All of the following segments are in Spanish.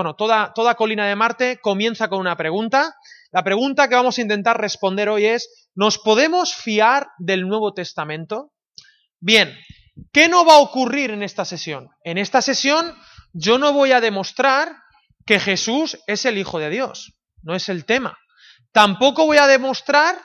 bueno, toda, toda colina de Marte comienza con una pregunta. La pregunta que vamos a intentar responder hoy es, ¿nos podemos fiar del Nuevo Testamento? Bien, ¿qué no va a ocurrir en esta sesión? En esta sesión yo no voy a demostrar que Jesús es el Hijo de Dios, no es el tema. Tampoco voy a demostrar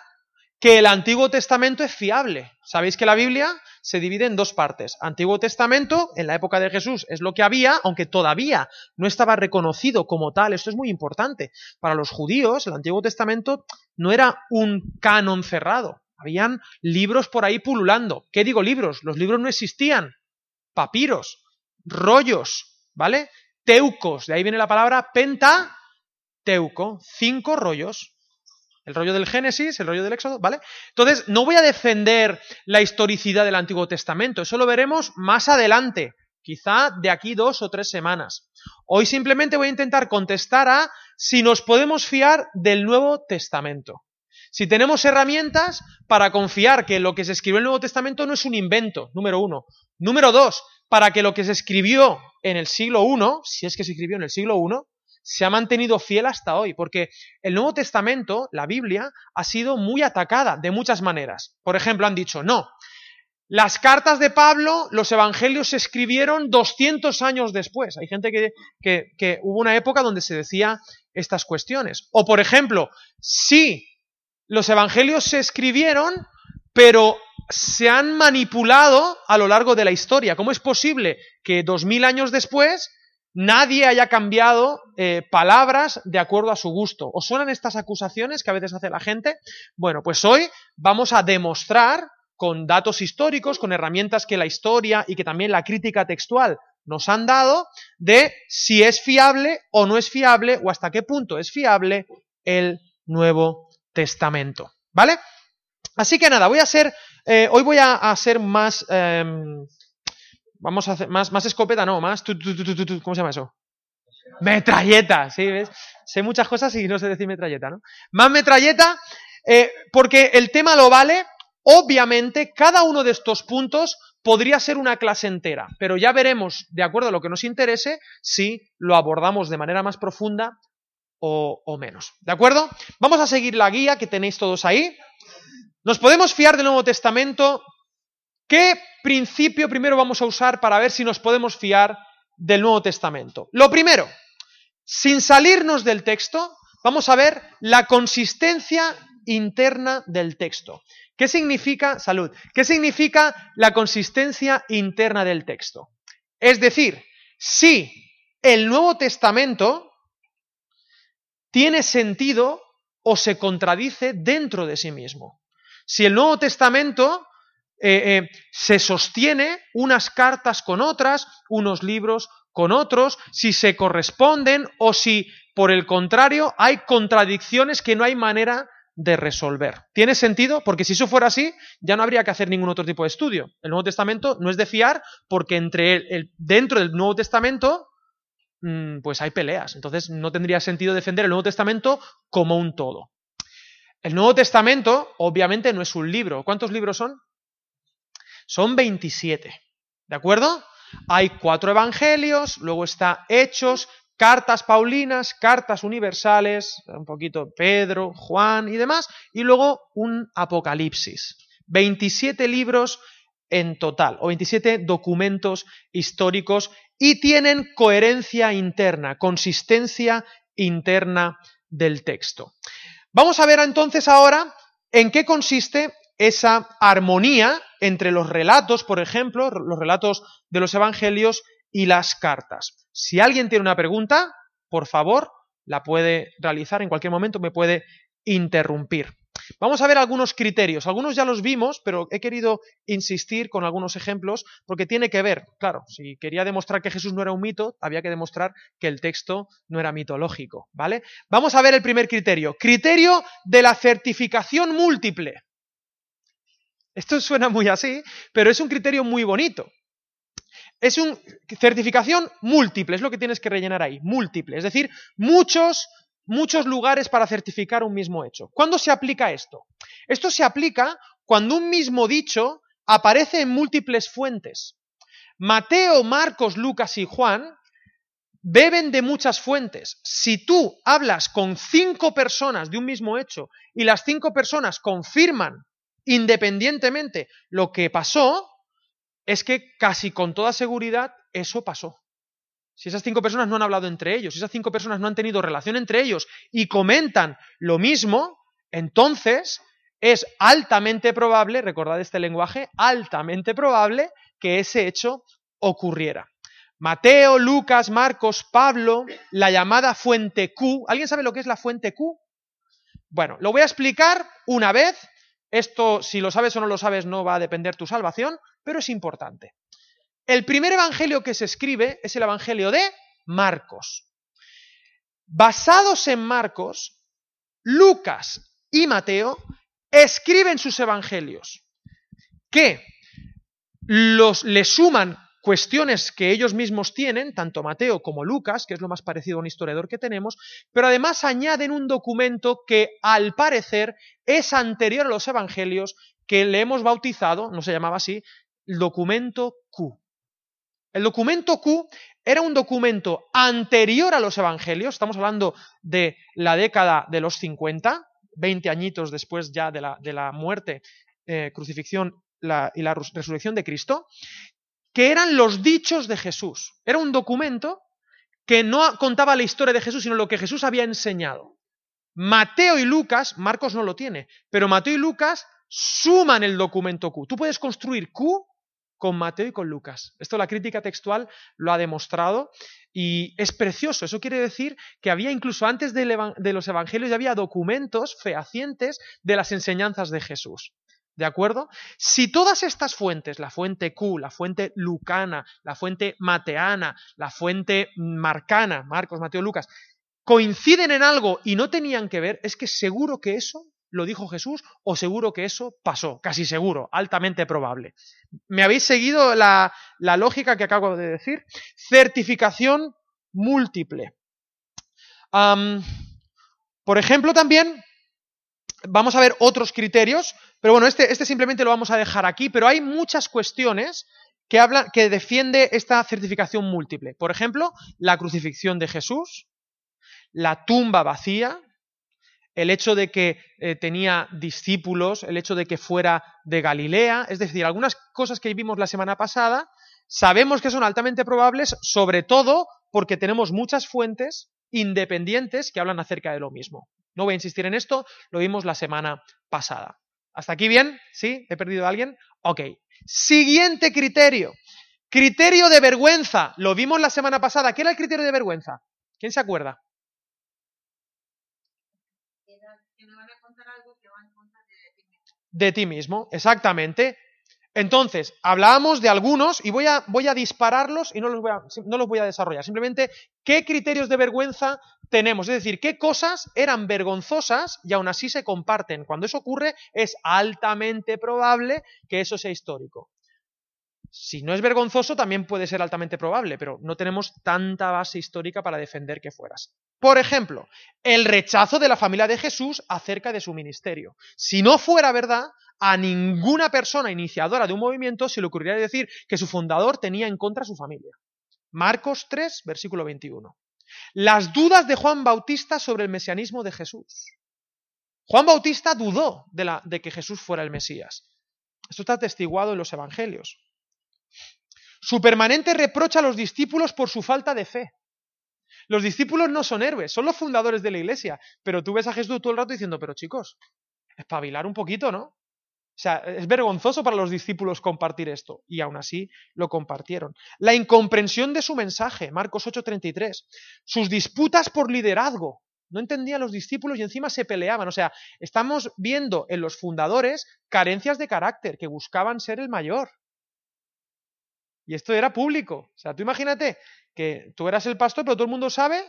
que el Antiguo Testamento es fiable. Sabéis que la Biblia se divide en dos partes. Antiguo Testamento, en la época de Jesús, es lo que había, aunque todavía no estaba reconocido como tal. Esto es muy importante. Para los judíos, el Antiguo Testamento no era un canon cerrado. Habían libros por ahí pululando. ¿Qué digo libros? Los libros no existían. Papiros, rollos, ¿vale? Teucos, de ahí viene la palabra pentateuco, cinco rollos. El rollo del Génesis, el rollo del Éxodo, ¿vale? Entonces, no voy a defender la historicidad del Antiguo Testamento, eso lo veremos más adelante, quizá de aquí dos o tres semanas. Hoy simplemente voy a intentar contestar a si nos podemos fiar del Nuevo Testamento. Si tenemos herramientas para confiar que lo que se escribió en el Nuevo Testamento no es un invento, número uno. Número dos, para que lo que se escribió en el siglo I, si es que se escribió en el siglo I, se ha mantenido fiel hasta hoy, porque el Nuevo Testamento, la Biblia, ha sido muy atacada de muchas maneras. Por ejemplo, han dicho, no, las cartas de Pablo, los evangelios se escribieron 200 años después. Hay gente que, que, que hubo una época donde se decía estas cuestiones. O, por ejemplo, sí, los evangelios se escribieron, pero se han manipulado a lo largo de la historia. ¿Cómo es posible que dos mil años después nadie haya cambiado eh, palabras de acuerdo a su gusto. ¿Os suenan estas acusaciones que a veces hace la gente? Bueno, pues hoy vamos a demostrar con datos históricos, con herramientas que la historia y que también la crítica textual nos han dado, de si es fiable o no es fiable o hasta qué punto es fiable el Nuevo Testamento. ¿Vale? Así que nada, voy a ser, eh, hoy voy a, a ser más... Eh, Vamos a hacer más, más escopeta, no, más. ¿Cómo se llama eso? Metralleta, sí, ¿ves? Sé muchas cosas y no sé decir metralleta, ¿no? Más metralleta, eh, porque el tema lo vale. Obviamente, cada uno de estos puntos podría ser una clase entera, pero ya veremos, de acuerdo a lo que nos interese, si lo abordamos de manera más profunda o, o menos. ¿De acuerdo? Vamos a seguir la guía que tenéis todos ahí. Nos podemos fiar del Nuevo Testamento ¿Qué principio primero vamos a usar para ver si nos podemos fiar del Nuevo Testamento? Lo primero, sin salirnos del texto, vamos a ver la consistencia interna del texto. ¿Qué significa, salud, qué significa la consistencia interna del texto? Es decir, si el Nuevo Testamento tiene sentido o se contradice dentro de sí mismo. Si el Nuevo Testamento eh, eh, se sostiene unas cartas con otras, unos libros con otros, si se corresponden o si, por el contrario, hay contradicciones que no hay manera de resolver. ¿Tiene sentido? Porque si eso fuera así, ya no habría que hacer ningún otro tipo de estudio. El Nuevo Testamento no es de fiar porque entre el, dentro del Nuevo Testamento mm, pues hay peleas. Entonces no tendría sentido defender el Nuevo Testamento como un todo. El Nuevo Testamento, obviamente, no es un libro. ¿Cuántos libros son? Son 27. ¿De acuerdo? Hay cuatro evangelios, luego está Hechos, cartas paulinas, cartas universales, un poquito Pedro, Juan y demás, y luego un Apocalipsis. 27 libros en total, o 27 documentos históricos, y tienen coherencia interna, consistencia interna del texto. Vamos a ver entonces ahora en qué consiste esa armonía entre los relatos, por ejemplo, los relatos de los evangelios y las cartas. Si alguien tiene una pregunta, por favor, la puede realizar en cualquier momento, me puede interrumpir. Vamos a ver algunos criterios. Algunos ya los vimos, pero he querido insistir con algunos ejemplos porque tiene que ver, claro, si quería demostrar que Jesús no era un mito, había que demostrar que el texto no era mitológico, ¿vale? Vamos a ver el primer criterio. Criterio de la certificación múltiple. Esto suena muy así, pero es un criterio muy bonito. Es una certificación múltiple, es lo que tienes que rellenar ahí, múltiple, es decir, muchos, muchos lugares para certificar un mismo hecho. ¿Cuándo se aplica esto? Esto se aplica cuando un mismo dicho aparece en múltiples fuentes. Mateo, Marcos, Lucas y Juan beben de muchas fuentes. Si tú hablas con cinco personas de un mismo hecho y las cinco personas confirman independientemente lo que pasó, es que casi con toda seguridad eso pasó. Si esas cinco personas no han hablado entre ellos, si esas cinco personas no han tenido relación entre ellos y comentan lo mismo, entonces es altamente probable, recordad este lenguaje, altamente probable que ese hecho ocurriera. Mateo, Lucas, Marcos, Pablo, la llamada fuente Q. ¿Alguien sabe lo que es la fuente Q? Bueno, lo voy a explicar una vez. Esto, si lo sabes o no lo sabes, no va a depender tu salvación, pero es importante. El primer evangelio que se escribe es el evangelio de Marcos. Basados en Marcos, Lucas y Mateo escriben sus evangelios que los, le suman cuestiones que ellos mismos tienen, tanto Mateo como Lucas, que es lo más parecido a un historiador que tenemos, pero además añaden un documento que al parecer es anterior a los evangelios, que le hemos bautizado, no se llamaba así, el documento Q. El documento Q era un documento anterior a los evangelios, estamos hablando de la década de los 50, 20 añitos después ya de la, de la muerte, eh, crucifixión y la resurrección de Cristo, que eran los dichos de Jesús. Era un documento que no contaba la historia de Jesús, sino lo que Jesús había enseñado. Mateo y Lucas, Marcos no lo tiene, pero Mateo y Lucas suman el documento Q. Tú puedes construir Q con Mateo y con Lucas. Esto la crítica textual lo ha demostrado y es precioso. Eso quiere decir que había incluso antes de los evangelios ya había documentos fehacientes de las enseñanzas de Jesús. ¿De acuerdo? Si todas estas fuentes, la fuente Q, la fuente lucana, la fuente mateana, la fuente marcana, Marcos, Mateo, Lucas, coinciden en algo y no tenían que ver, es que seguro que eso lo dijo Jesús o seguro que eso pasó, casi seguro, altamente probable. ¿Me habéis seguido la, lógica que acabo de decir? Certificación múltiple. por ejemplo, también vamos a ver otros criterios, pero bueno, este, este, simplemente lo vamos a dejar aquí, pero hay muchas cuestiones que hablan, que defiende esta certificación múltiple. Por ejemplo, la crucifixión de Jesús, la tumba vacía, el hecho de que eh, tenía discípulos, el hecho de que fuera de Galilea, es decir, algunas cosas que vimos la semana pasada, sabemos que son altamente probables, sobre todo porque tenemos muchas fuentes independientes que hablan acerca de lo mismo. No voy a insistir en esto, lo vimos la semana pasada. ¿Hasta aquí bien? ¿Sí? ¿He perdido a alguien? Ok. Siguiente criterio. Criterio de vergüenza. Lo vimos la semana pasada. ¿Qué era el criterio de vergüenza? ¿Quién se acuerda? De ti mismo, exactamente. Entonces, hablábamos de algunos y voy a, voy a dispararlos y no los voy a, no los voy a desarrollar. Simplemente, ¿qué criterios de vergüenza tenemos? Es decir, ¿qué cosas eran vergonzosas y aún así se comparten? Cuando eso ocurre, es altamente probable que eso sea histórico. Si no es vergonzoso, también puede ser altamente probable, pero no tenemos tanta base histórica para defender que fueras. Por ejemplo, el rechazo de la familia de Jesús acerca de su ministerio. Si no fuera verdad, a ninguna persona iniciadora de un movimiento se le ocurriría decir que su fundador tenía en contra a su familia. Marcos 3, versículo 21. Las dudas de Juan Bautista sobre el mesianismo de Jesús. Juan Bautista dudó de, la, de que Jesús fuera el Mesías. Esto está atestiguado en los Evangelios. Su permanente reprocha a los discípulos por su falta de fe. Los discípulos no son héroes, son los fundadores de la iglesia. Pero tú ves a Jesús todo el rato diciendo, pero chicos, espabilar un poquito, ¿no? O sea, es vergonzoso para los discípulos compartir esto, y aún así lo compartieron. La incomprensión de su mensaje, Marcos 8:33. Sus disputas por liderazgo. No entendían los discípulos y encima se peleaban. O sea, estamos viendo en los fundadores carencias de carácter, que buscaban ser el mayor. Y esto era público. O sea, tú imagínate que tú eras el pastor, pero todo el mundo sabe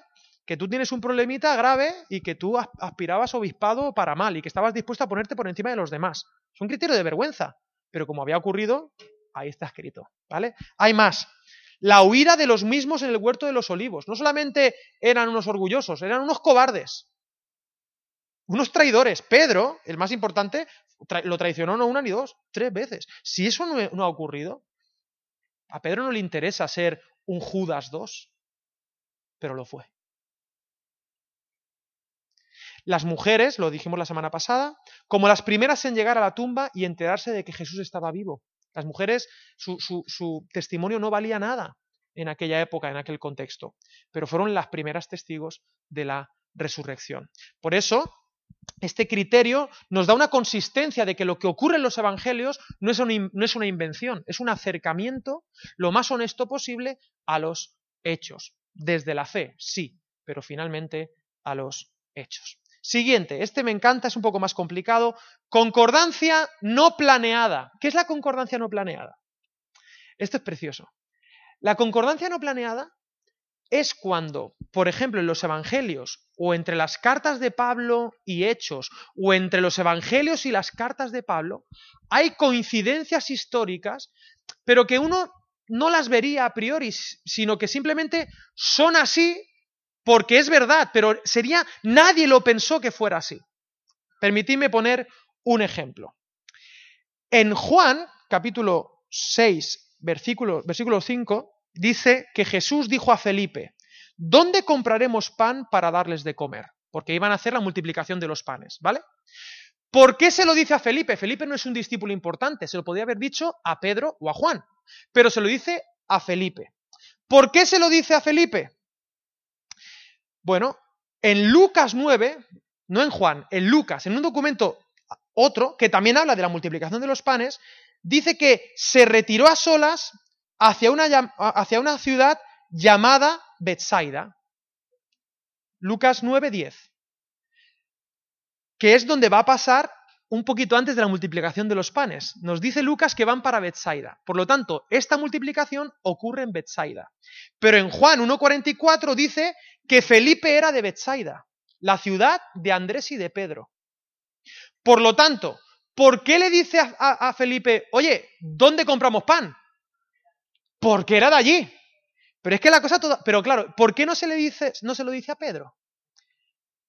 que tú tienes un problemita grave y que tú aspirabas obispado para mal y que estabas dispuesto a ponerte por encima de los demás. Es un criterio de vergüenza, pero como había ocurrido, ahí está escrito, ¿vale? Hay más. La huida de los mismos en el huerto de los olivos. No solamente eran unos orgullosos, eran unos cobardes. Unos traidores. Pedro, el más importante, lo traicionó no una ni dos, tres veces. Si eso no, ha ocurrido, a Pedro no le interesa ser un Judas II. pero lo fue. Las mujeres, lo dijimos la semana pasada, como las primeras en llegar a la tumba y enterarse de que Jesús estaba vivo. Las mujeres, su, su testimonio no valía nada en aquella época, en aquel contexto, pero fueron las primeras testigos de la resurrección. Por eso, este criterio nos da una consistencia de que lo que ocurre en los evangelios no es, no es, una, invención, es un acercamiento lo más honesto posible a los hechos. Desde la fe, sí, pero finalmente a los hechos. Siguiente, este me encanta, es un poco más complicado. Concordancia no planeada. ¿Qué es la concordancia no planeada? Esto es precioso. La concordancia no planeada es cuando, por ejemplo, en los evangelios o entre las cartas de Pablo y Hechos o entre los evangelios y las cartas de Pablo, hay coincidencias históricas, pero que uno no las vería a priori, sino que simplemente son así porque es verdad, pero sería, nadie lo pensó que fuera así. Permitidme poner un ejemplo. En Juan, capítulo 6, versículo, versículo 5, dice que Jesús dijo a Felipe, ¿dónde compraremos pan para darles de comer? Porque iban a hacer la multiplicación de los panes, ¿vale? ¿Por qué se lo dice a Felipe? Felipe no es un discípulo importante, se lo podría haber dicho a Pedro o a Juan, pero se lo dice a Felipe. ¿Por qué se lo dice a Felipe? Bueno, en Lucas 9, no en Juan, en Lucas, en un documento otro, que también habla de la multiplicación de los panes, dice que se retiró a solas hacia una, hacia una ciudad llamada Bethsaida. Lucas 9:10. Que es donde va a pasar un poquito antes de la multiplicación de los panes. Nos dice Lucas que van para Bethsaida. Por lo tanto, esta multiplicación ocurre en Bethsaida. Pero en Juan 1.44 dice que Felipe era de Bethsaida, la ciudad de Andrés y de Pedro. Por lo tanto, ¿por qué le dice a, Felipe, oye, ¿dónde compramos pan? porque era de allí. Pero es que la cosa toda. Pero claro, ¿por qué no se, le dice, no se lo dice a Pedro?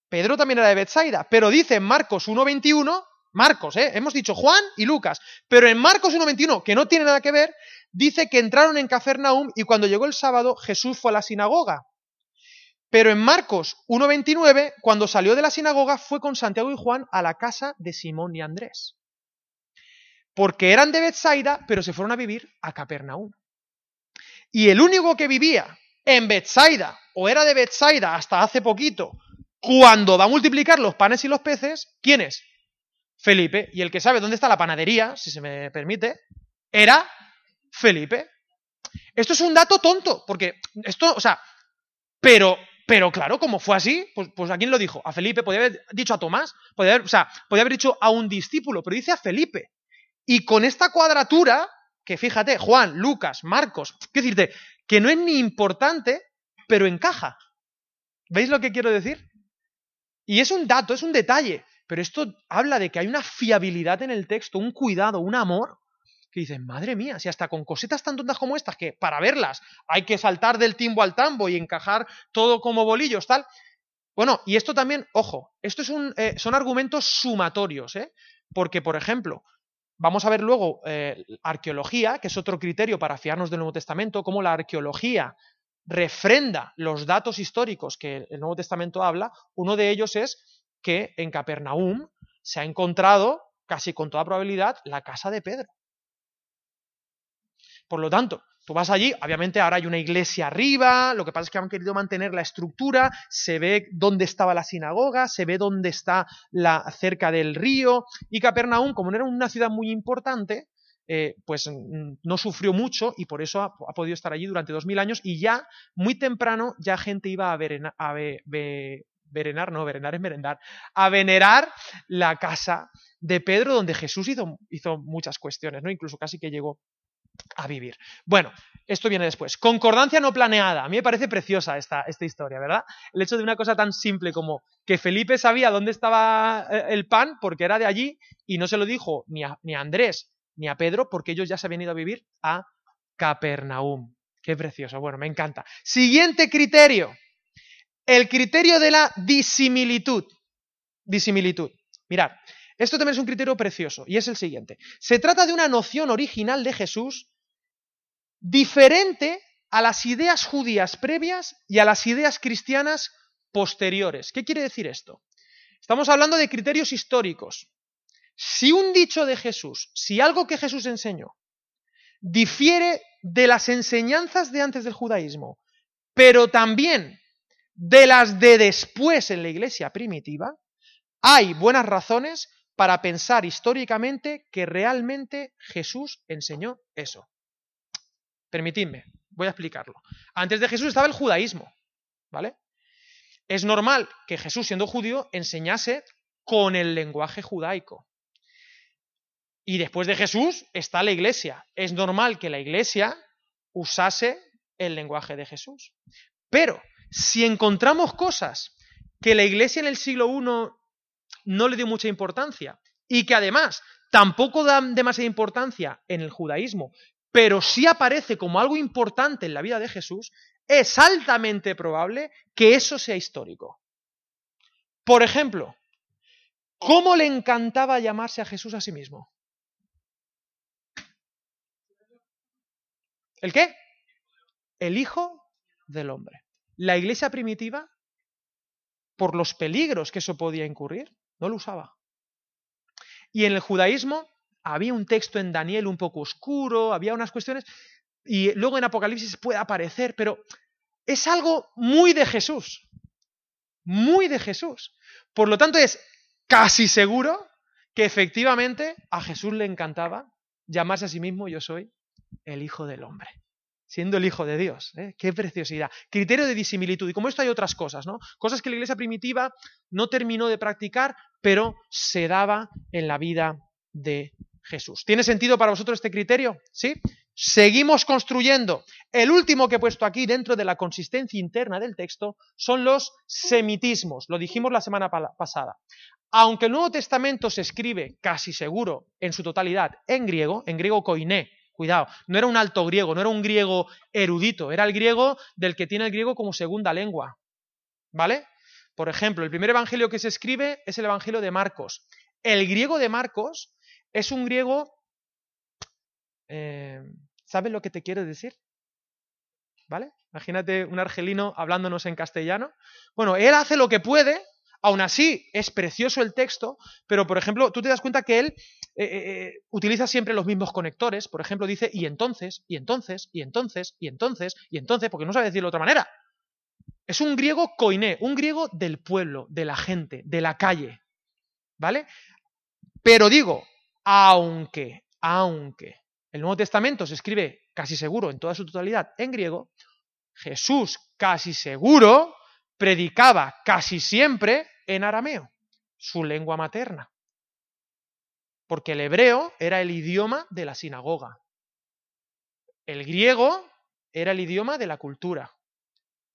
Pedro también era de Bethsaida, pero dice en Marcos 1.21, Marcos, ¿eh? hemos dicho Juan y Lucas, pero en Marcos 1.21, que no tiene nada que ver, dice que entraron en Cafarnaum y cuando llegó el sábado Jesús fue a la sinagoga. Pero en Marcos 1.29, cuando salió de la sinagoga, fue con Santiago y Juan a la casa de Simón y Andrés. Porque eran de Bethsaida, pero se fueron a vivir a Capernaum. Y el único que vivía en Bethsaida, o era de Bethsaida hasta hace poquito, cuando va a multiplicar los panes y los peces, ¿quién es? Felipe. Y el que sabe dónde está la panadería, si se me permite, era Felipe. Esto es un dato tonto, porque esto, o sea, pero, pero claro, como fue así, pues, pues a quién lo dijo? A Felipe, podía haber dicho a Tomás, podía haber, o sea, podía haber dicho a un discípulo, pero dice a Felipe. Y con esta cuadratura, que fíjate, Juan, Lucas, Marcos, qué decirte, que no es ni importante, pero encaja. ¿Veis lo que quiero decir? Y es un dato, es un detalle, pero esto habla de que hay una fiabilidad en el texto, un cuidado, un amor, que dices, madre mía, si hasta con cositas tan tontas como estas, que para verlas hay que saltar del timbo al tambo y encajar todo como bolillos, tal. Bueno, y esto también, ojo, esto es un, eh, son argumentos sumatorios, ¿eh? Porque, por ejemplo, Vamos a ver luego eh, arqueología, que es otro criterio para fiarnos del Nuevo Testamento, cómo la arqueología refrenda los datos históricos que el Nuevo Testamento habla. Uno de ellos es que en Capernaum se ha encontrado, casi con toda probabilidad, la casa de Pedro. Por lo tanto, Tú vas allí, obviamente ahora hay una iglesia arriba, lo que pasa es que han querido mantener la estructura, se ve dónde estaba la sinagoga, se ve dónde está la cerca del río, y Capernaum, como no era una ciudad muy importante, eh, pues mm, no sufrió mucho y por eso ha, podido estar allí durante dos mil años y ya muy temprano ya gente iba a, ver, a verenar, no, verenar es merendar, a venerar la casa de Pedro donde Jesús hizo, hizo muchas cuestiones, ¿no? Incluso casi que llegó a vivir. Bueno, esto viene después. Concordancia no planeada. A mí me parece preciosa esta, esta, historia, ¿verdad? El hecho de una cosa tan simple como que Felipe sabía dónde estaba eh, el pan porque era de allí y no se lo dijo ni a, ni a Andrés ni a Pedro porque ellos ya se habían ido a vivir a Capernaum. Qué precioso. Bueno, me encanta. Siguiente criterio. El criterio de la disimilitud. Disimilitud. Mirad, esto también es un criterio precioso y es el siguiente. Se trata de una noción original de Jesús diferente a las ideas judías previas y a las ideas cristianas posteriores. ¿Qué quiere decir esto? Estamos hablando de criterios históricos. Si un dicho de Jesús, si algo que Jesús enseñó, difiere de las enseñanzas de antes del judaísmo, pero también de las de después en la iglesia primitiva, hay buenas razones para pensar históricamente que realmente Jesús enseñó eso. Permitidme, voy a explicarlo. Antes de Jesús estaba el judaísmo, ¿vale? Es normal que Jesús, siendo judío, enseñase con el lenguaje judaico. Y después de Jesús está la iglesia. Es normal que la iglesia usase el lenguaje de Jesús. Pero si encontramos cosas que la iglesia en el siglo I no le dio mucha importancia y que además tampoco dan demasiada importancia en el judaísmo, pero sí aparece como algo importante en la vida de Jesús, es altamente probable que eso sea histórico. Por ejemplo, ¿cómo le encantaba llamarse a Jesús a sí mismo? ¿El qué? El Hijo del Hombre. La iglesia primitiva, por los peligros que eso podía incurrir, no lo usaba. Y en el judaísmo había un texto en Daniel un poco oscuro, había unas cuestiones, y luego en Apocalipsis puede aparecer, pero es algo muy de Jesús, muy de Jesús. Por lo tanto, es casi seguro que efectivamente a Jesús le encantaba llamarse a sí mismo yo soy el Hijo del Hombre, siendo el Hijo de Dios. ¿eh? ¡Qué preciosidad! Criterio de disimilitud. Y como esto hay otras cosas, ¿no? Cosas que la iglesia primitiva no terminó de practicar, pero se daba en la vida de Jesús. ¿Tiene sentido para vosotros este criterio? ¿Sí? Seguimos construyendo. El último que he puesto aquí dentro de la consistencia interna del texto son los semitismos. Lo dijimos la semana pasada. Aunque el Nuevo Testamento se escribe casi seguro en su totalidad en griego, en griego koiné, Cuidado, no era un alto griego, no era un griego erudito, era el griego del que tiene el griego como segunda lengua. ¿Vale? Por ejemplo, el primer evangelio que se escribe es el evangelio de Marcos. El griego de Marcos es un griego... Eh, ¿Sabes lo que te quiero decir? ¿Vale? Imagínate un argelino hablándonos en castellano. Bueno, él hace lo que puede Aún así, es precioso el texto, pero por ejemplo, tú te das cuenta que él eh, eh, eh, utiliza siempre los mismos conectores. Por ejemplo, dice y entonces, y entonces, y entonces, y entonces, y entonces, porque no sabe decirlo de otra manera. Es un griego coiné, un griego del pueblo, de la gente, de la calle. ¿Vale? Pero digo, aunque, aunque el Nuevo Testamento se escribe casi seguro en toda su totalidad en griego, Jesús casi seguro predicaba casi siempre en arameo, su lengua materna. Porque el hebreo era el idioma de la sinagoga. El griego era el idioma de la cultura.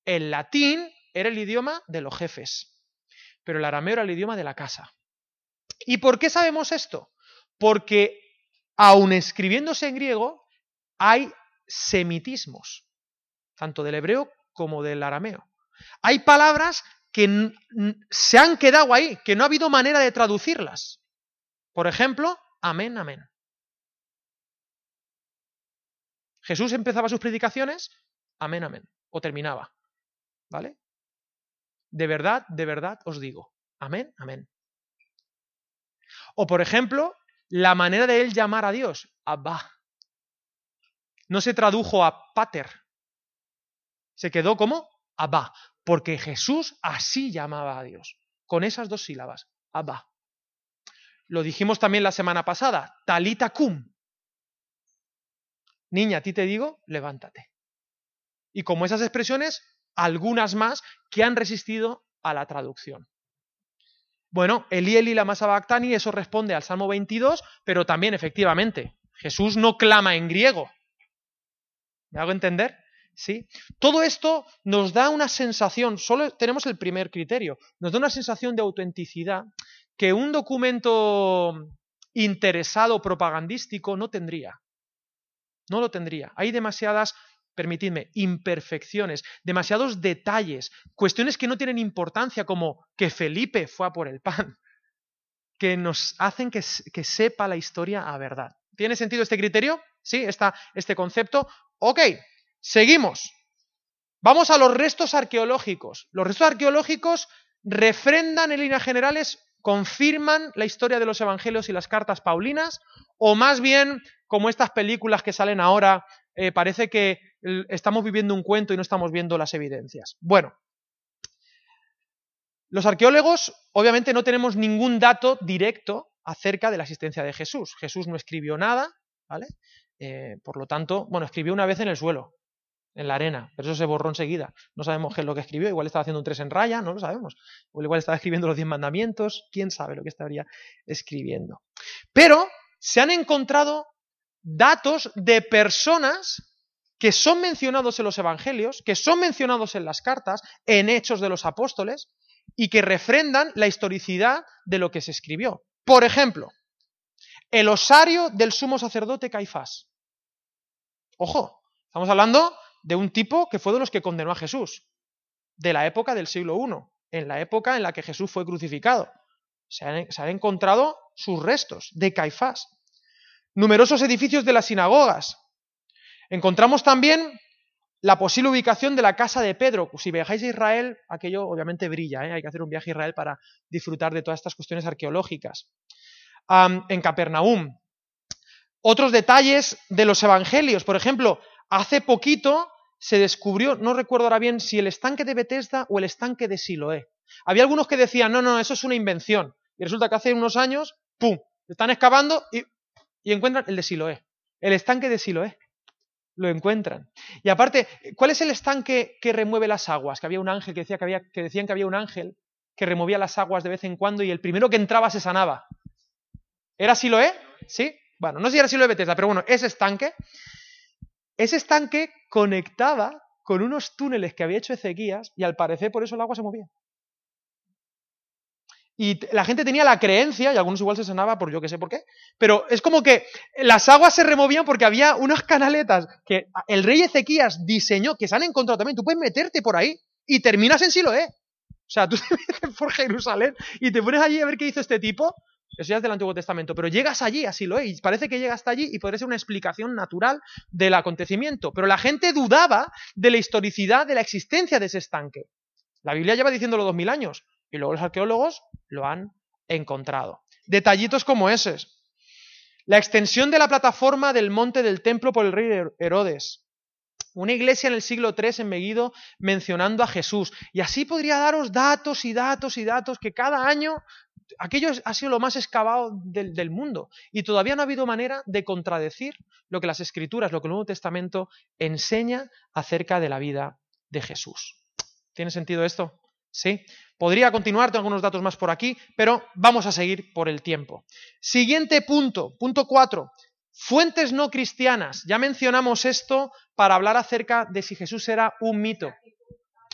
El latín era el idioma de los jefes. Pero el arameo era el idioma de la casa. ¿Y por qué sabemos esto? Porque aun escribiéndose en griego, hay semitismos, tanto del hebreo como del arameo. Hay palabras que se han quedado ahí, que no ha habido manera de traducirlas. Por ejemplo, amén, amén. Jesús empezaba sus predicaciones, amén, amén, o terminaba. ¿Vale? De verdad, de verdad os digo, amén, amén. O por ejemplo, la manera de él llamar a Dios, Abba. No se tradujo a pater, se quedó como Abba, porque Jesús así llamaba a Dios, con esas dos sílabas, Abba. Lo dijimos también la semana pasada, talita cum. Niña, a ti te digo, levántate. Y como esas expresiones, algunas más que han resistido a la traducción. Bueno, Eli y la Masabactani, eso responde al Salmo 22, pero también efectivamente, Jesús no clama en griego. ¿Me hago entender? ¿Sí? Todo esto nos da una sensación, solo tenemos el primer criterio, nos da una sensación de autenticidad que un documento interesado propagandístico no tendría. No lo tendría. Hay demasiadas, permitidme, imperfecciones, demasiados detalles, cuestiones que no tienen importancia como que Felipe fue a por el pan, que nos hacen que, sepa la historia a verdad. ¿Tiene sentido este criterio? ¿Sí? ¿Está este concepto? Ok, Seguimos. Vamos a los restos arqueológicos. Los restos arqueológicos refrendan en líneas generales, confirman la historia de los evangelios y las cartas paulinas, o más bien, como estas películas que salen ahora, eh, parece que estamos viviendo un cuento y no estamos viendo las evidencias. Bueno, los arqueólogos obviamente no tenemos ningún dato directo acerca de la existencia de Jesús. Jesús no escribió nada, ¿vale? Eh, por lo tanto, bueno, escribió una vez en el suelo, en la arena, pero eso se borró enseguida. No sabemos qué es lo que escribió, igual estaba haciendo un tres en raya, no lo sabemos. O igual estaba escribiendo los diez mandamientos, quién sabe lo que estaría escribiendo. Pero se han encontrado datos de personas que son mencionados en los evangelios, que son mencionados en las cartas, en hechos de los apóstoles, y que refrendan la historicidad de lo que se escribió. Por ejemplo, el osario del sumo sacerdote Caifás. Ojo, estamos hablando de un tipo que fue de los que condenó a Jesús, de la época del siglo I, en la época en la que Jesús fue crucificado. Se han, encontrado sus restos de Caifás. Numerosos edificios de las sinagogas. Encontramos también la posible ubicación de la casa de Pedro. Si viajáis a Israel, aquello obviamente brilla, ¿eh? hay que hacer un viaje a Israel para disfrutar de todas estas cuestiones arqueológicas. en Capernaum. Otros detalles de los evangelios, por ejemplo, hace poquito se descubrió, no recuerdo ahora bien si el estanque de Bethesda o el estanque de Siloé. Había algunos que decían, no, no, eso es una invención. Y resulta que hace unos años, ¡pum!, están excavando y, y encuentran el de Siloé, el estanque de Siloé lo encuentran. Y aparte, ¿cuál es el estanque que remueve las aguas? Que había un ángel que, decía que, había, que decían que había un ángel que removía las aguas de vez en cuando y el primero que entraba se sanaba. ¿Era Siloé? ¿Sí? Bueno, no sé si era Siloé Bethesda, pero bueno, ese estanque, ese estanque conectaba con unos túneles que había hecho Ezequías y al parecer por eso el agua se movía. Y la gente tenía la creencia, y algunos igual se sanaba por yo que sé por qué, pero es como que las aguas se removían porque había unas canaletas que el rey Ezequías diseñó, que se han encontrado también. Tú puedes meterte por ahí y terminas en Siloé. O sea, tú te metes por Jerusalén y te pones allí a ver qué hizo este tipo. Eso ya es del Antiguo Testamento, pero llegas allí a Siloé y parece que llega hasta allí y podría ser una explicación natural del acontecimiento. Pero la gente dudaba de la historicidad de la existencia de ese estanque. La Biblia lleva diciéndolo dos mil años. Y luego los arqueólogos lo han encontrado. Detallitos como ese. La extensión de la plataforma del monte del templo por el rey Herodes. Una iglesia en el siglo III en Megiddo mencionando a Jesús. Y así podría daros datos y datos y datos que cada año aquello ha sido lo más excavado del, mundo. Y todavía no ha habido manera de contradecir lo que las escrituras, lo que el Nuevo Testamento enseña acerca de la vida de Jesús. ¿Tiene sentido esto? ¿Sí? Podría continuar, tengo algunos datos más por aquí, pero vamos a seguir por el tiempo. Siguiente punto, punto 4. Fuentes no cristianas. Ya mencionamos esto para hablar acerca de si Jesús era un mito.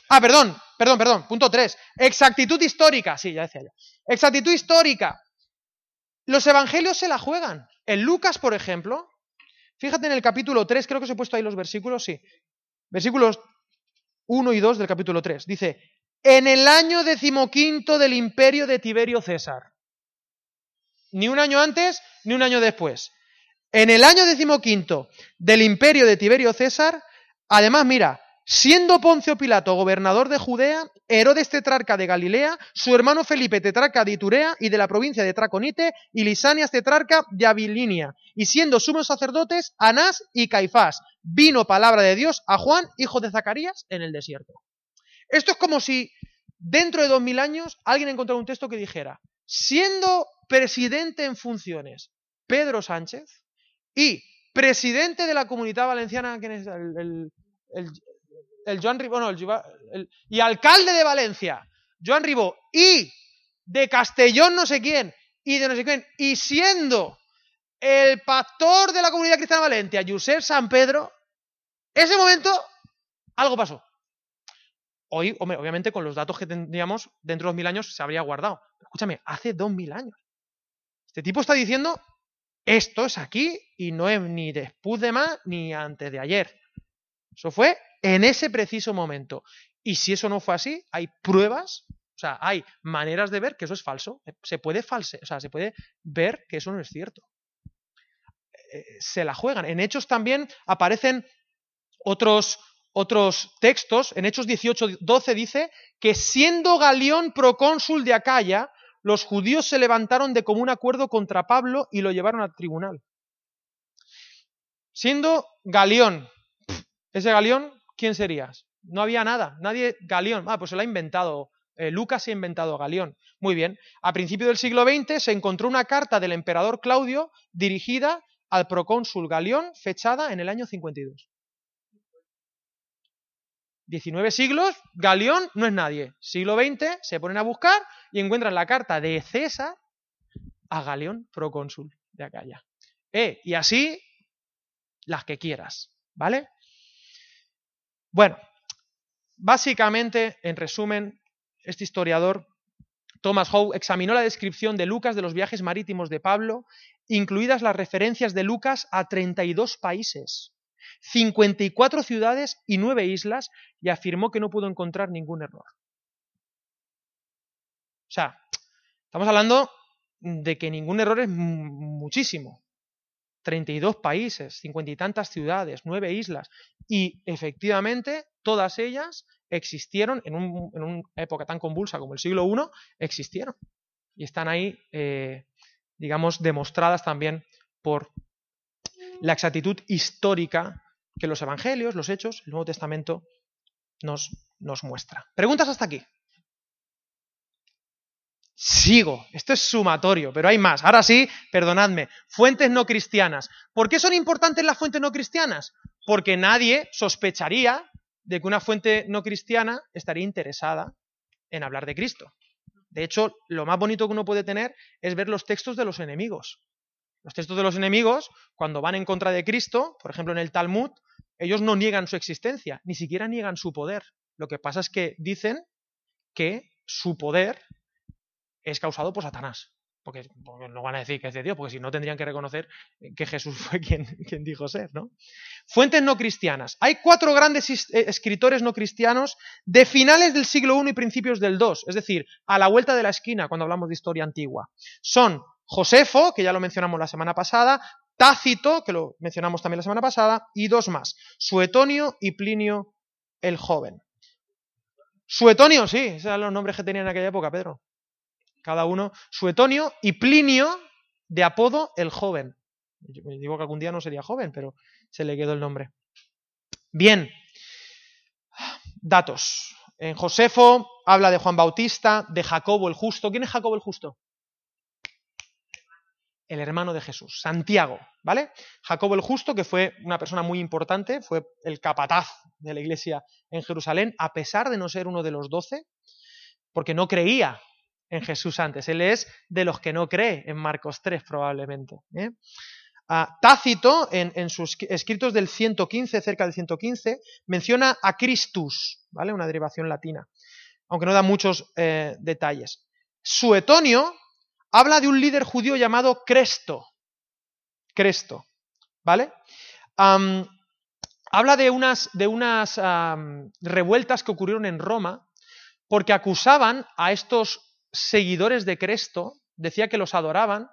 Ah, perdón, perdón, perdón. Punto 3. Exactitud histórica. Sí, ya decía yo. Exactitud histórica. Los evangelios se la juegan. En Lucas, por ejemplo, fíjate en el capítulo 3, creo que os he puesto ahí los versículos, sí. Versículos 1 y 2 del capítulo 3. Dice, en el año decimoquinto del imperio de Tiberio César. Ni un año antes, ni un año después. En el año decimoquinto del imperio de Tiberio César, además, mira, siendo Poncio Pilato gobernador de Judea, Herodes tetrarca de Galilea, su hermano Felipe tetrarca de Iturea y de la provincia de Traconite, y Lisanias tetrarca de Abilinia, y siendo sumos sacerdotes Anás y Caifás, vino palabra de Dios a Juan, hijo de Zacarías, en el desierto. Esto es como si dentro de dos mil años alguien encontrara un texto que dijera, siendo presidente en funciones Pedro Sánchez y presidente de la comunidad valenciana, ¿quién es? El, Joan Ribó, no, el, y alcalde de Valencia, Joan Ribó, y de Castellón no sé quién, y de no sé quién, y siendo el pastor de la comunidad cristiana de Valencia, Josep San Pedro, ese momento algo pasó. Hoy, obviamente, con los datos que tendríamos dentro de dos mil años se habría guardado. escúchame, hace dos mil años. Este tipo está diciendo, esto es aquí y no es ni después de más ni antes de ayer. Eso fue en ese preciso momento. Y si eso no fue así, hay pruebas, o sea, hay maneras de ver que eso es falso. Se puede false, o sea, se puede ver que eso no es cierto. Eh, se la juegan. En hechos también aparecen otros, otros textos, en Hechos 18, 12 dice que siendo Galión procónsul de Acaya, los judíos se levantaron de común acuerdo contra Pablo y lo llevaron al tribunal. Siendo Galión, ese Galión, ¿quién serías? No había nada, nadie, Galión, ah, pues se lo ha inventado, eh, Lucas se ha inventado Galión. Muy bien, a principios del siglo XX se encontró una carta del emperador Claudio dirigida al procónsul Galión, fechada en el año 52. 19 siglos, Galión no es nadie. Siglo XX se ponen a buscar y encuentran la carta de César a Galión, procónsul de Acaya. Eh, y así las que quieras, ¿vale? Bueno, básicamente, en resumen, este historiador, Thomas Howe, examinó la descripción de Lucas de los viajes marítimos de Pablo, incluidas las referencias de Lucas a 32 países, 54 ciudades y 9 islas, y afirmó que no pudo encontrar ningún error. O sea, estamos hablando de que ningún error es muchísimo. 32 países, 50 y tantas ciudades, 9 islas, y efectivamente todas ellas existieron en, una época tan convulsa como el siglo I, existieron. Y están ahí, eh, digamos, demostradas también por la exactitud histórica que los evangelios, los hechos, el Nuevo Testamento nos, nos muestra. ¿Preguntas hasta aquí? Sigo. Esto es sumatorio, pero hay más. Ahora sí, perdonadme. Fuentes no cristianas. ¿Por qué son importantes las fuentes no cristianas? Porque nadie sospecharía de que una fuente no cristiana estaría interesada en hablar de Cristo. De hecho, lo más bonito que uno puede tener es ver los textos de los enemigos. Los textos de los enemigos, cuando van en contra de Cristo, por ejemplo en el Talmud, ellos no niegan su existencia, ni siquiera niegan su poder. Lo que pasa es que dicen que su poder es causado por Satanás. Porque, no van a decir que es de Dios, porque si no tendrían que reconocer que Jesús fue quien, quien dijo ser, ¿no? Fuentes no cristianas. Hay cuatro grandes eh, escritores no cristianos de finales del siglo I y principios del II, es decir, a la vuelta de la esquina cuando hablamos de historia antigua. Son Josefo, que ya lo mencionamos la semana pasada, Tácito, que lo mencionamos también la semana pasada, y dos más, Suetonio y Plinio el joven. Suetonio, sí, esos eran los nombres que tenían en aquella época, Pedro cada uno, Suetonio y Plinio, de apodo el joven. Yo me digo que algún día no sería joven, pero se le quedó el nombre. Bien, datos. En Josefo habla de Juan Bautista, de Jacobo el justo. ¿Quién es Jacobo el justo? El hermano de Jesús, Santiago, ¿vale? Jacobo el justo, que fue una persona muy importante, fue el capataz de la iglesia en Jerusalén, a pesar de no ser uno de los doce, porque no creía en Jesús antes. Él es de los que no cree en Marcos 3 probablemente. ¿eh? Ah, Tácito, en, sus escritos del 115, cerca del 115, menciona a Christus, ¿vale? Una derivación latina, aunque no da muchos eh, detalles. Suetonio habla de un líder judío llamado Cresto. Cresto, ¿vale? habla de unas, de unas revueltas que ocurrieron en Roma porque acusaban a estos seguidores de Cristo, decía que los adoraban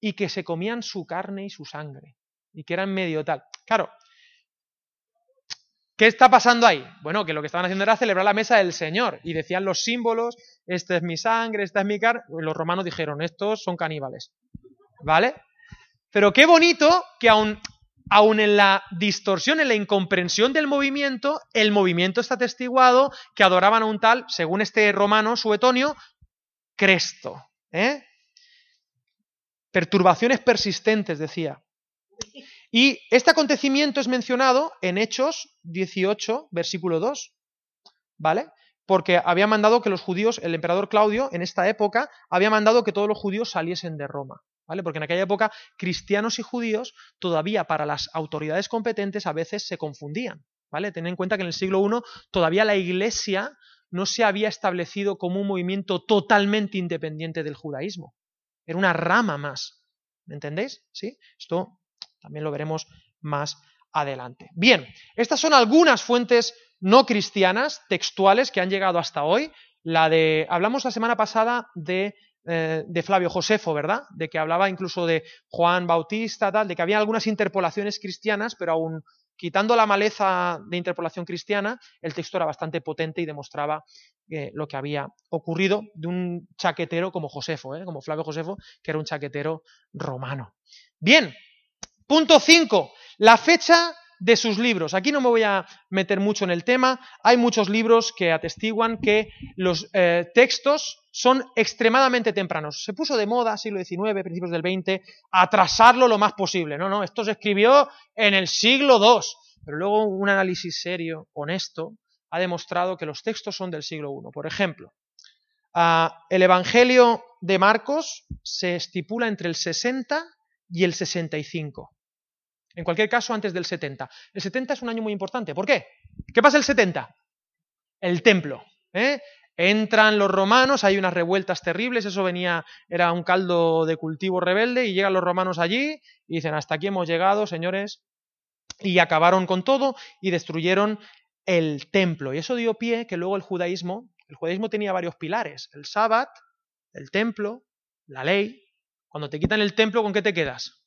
y que se comían su carne y su sangre, y que eran medio tal. Claro, ¿qué está pasando ahí? Bueno, que lo que estaban haciendo era celebrar la mesa del Señor, y decían los símbolos, esta es mi sangre, esta es mi carne, los romanos dijeron, estos son caníbales, ¿vale? Pero qué bonito que aún, aún en la distorsión, en la incomprensión del movimiento, el movimiento está atestiguado que adoraban a un tal, según este romano suetonio, Cresto. ¿eh? Perturbaciones persistentes, decía. Y este acontecimiento es mencionado en Hechos 18, versículo 2. ¿Vale? Porque había mandado que los judíos, el emperador Claudio, en esta época, había mandado que todos los judíos saliesen de Roma. ¿Vale? Porque en aquella época cristianos y judíos todavía para las autoridades competentes a veces se confundían. ¿Vale? Ten en cuenta que en el siglo I todavía la iglesia no se había establecido como un movimiento totalmente independiente del judaísmo. Era una rama más. ¿Me entendéis? ¿Sí? Esto también lo veremos más adelante. Bien, estas son algunas fuentes no cristianas, textuales, que han llegado hasta hoy. La de. Hablamos la semana pasada de, eh, de Flavio Josefo, ¿verdad? De que hablaba incluso de Juan Bautista, tal, de que había algunas interpolaciones cristianas, pero aún quitando la maleza de interpolación cristiana, el texto era bastante potente y demostraba eh, lo que había ocurrido de un chaquetero como Josefo, ¿eh? como Flavio Josefo, que era un chaquetero romano. Bien, punto 5. La fecha de sus libros. Aquí no me voy a meter mucho en el tema. Hay muchos libros que atestiguan que los eh, textos son extremadamente tempranos. Se puso de moda, siglo XIX, principios del XX, atrasarlo lo más posible. No, no, esto se escribió en el siglo II. Pero luego un análisis serio, honesto, ha demostrado que los textos son del siglo I. Por ejemplo, ah, el Evangelio de Marcos se estipula entre el 60 y el 65. En cualquier caso, antes del 70. El 70 es un año muy importante. ¿Por qué? ¿Qué pasa el 70? El templo. ¿eh? Entran los romanos, hay unas revueltas terribles, eso venía, era un caldo de cultivo rebelde, y llegan los romanos allí y dicen, hasta aquí hemos llegado, señores, y acabaron con todo y destruyeron el templo. Y eso dio pie que luego el judaísmo, el judaísmo tenía varios pilares, el sábado, el templo, la ley. Cuando te quitan el templo, ¿con qué te quedas?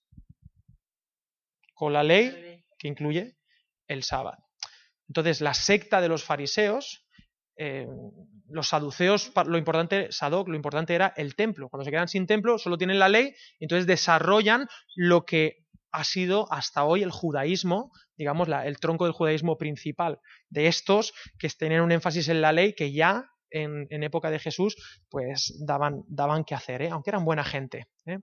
con la ley que incluye el sábado. Entonces, la secta de los fariseos, eh, los saduceos, lo importante, Sadoc, lo importante era el templo. Cuando se quedan sin templo, solo tienen la ley, entonces desarrollan lo que ha sido hasta hoy el judaísmo, digamos, el tronco del judaísmo principal. De estos que tienen un énfasis en la ley que ya en, época de Jesús, pues daban, daban que hacer, ¿eh? aunque eran buena gente. ¿eh?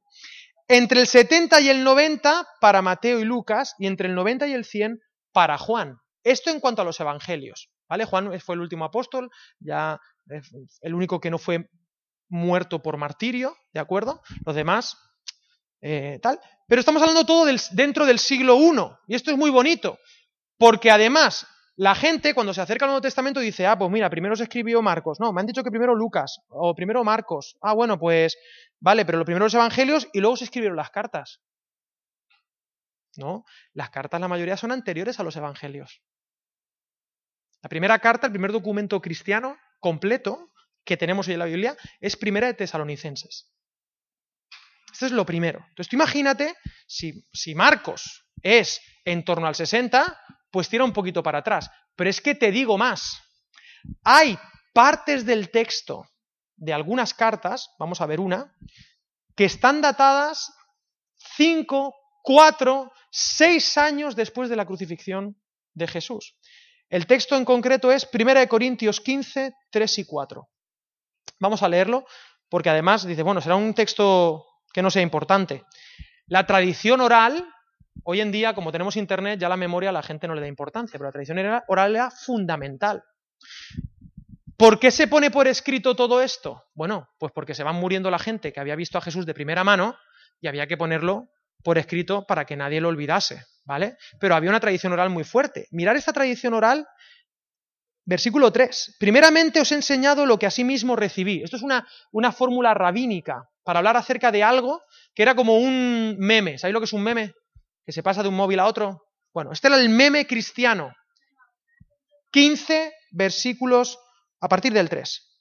Entre el 70 y el 90 para Mateo y Lucas y entre el 90 y el 100 para Juan. Esto en cuanto a los evangelios. ¿Vale? Juan fue el último apóstol, ya el único que no fue muerto por martirio, ¿de acuerdo? Los demás, eh, tal. Pero estamos hablando todo dentro del siglo I, y esto es muy bonito, porque además la gente cuando se acerca al Nuevo Testamento dice, ah, pues mira, primero se escribió Marcos. No, me han dicho que primero Lucas o primero Marcos. Ah, bueno, pues vale, pero lo primero los evangelios y luego se escribieron las cartas. ¿No? Las cartas la mayoría son anteriores a los evangelios. La primera carta, el primer documento cristiano completo que tenemos hoy en la Biblia es primera de Tesalonicenses. Esto es lo primero. Entonces tú imagínate si, si Marcos es en torno al 60, pues tira un poquito para atrás. Pero es que te digo más. Hay partes del texto de algunas cartas, vamos a ver una, que están datadas 5, 4, 6 años después de la crucifixión de Jesús. El texto en concreto es 1 Corintios 15, 3 y 4. Vamos a leerlo porque además dice, bueno, será un texto que no sea importante. La tradición oral Hoy en día, como tenemos internet, ya la memoria a la gente no le da importancia, pero la tradición oral era fundamental. ¿Por qué se pone por escrito todo esto? Bueno, pues porque se van muriendo la gente que había visto a Jesús de primera mano y había que ponerlo por escrito para que nadie lo olvidase, ¿vale? Pero había una tradición oral muy fuerte. Mirar esta tradición oral, versículo 3. Primeramente os he enseñado lo que asimismo recibí. Esto es una, una fórmula rabínica para hablar acerca de algo que era como un meme. ¿Sabéis lo que es un meme? que se pasa de un móvil a otro. Bueno, este era el meme cristiano. 15 versículos a partir del 3.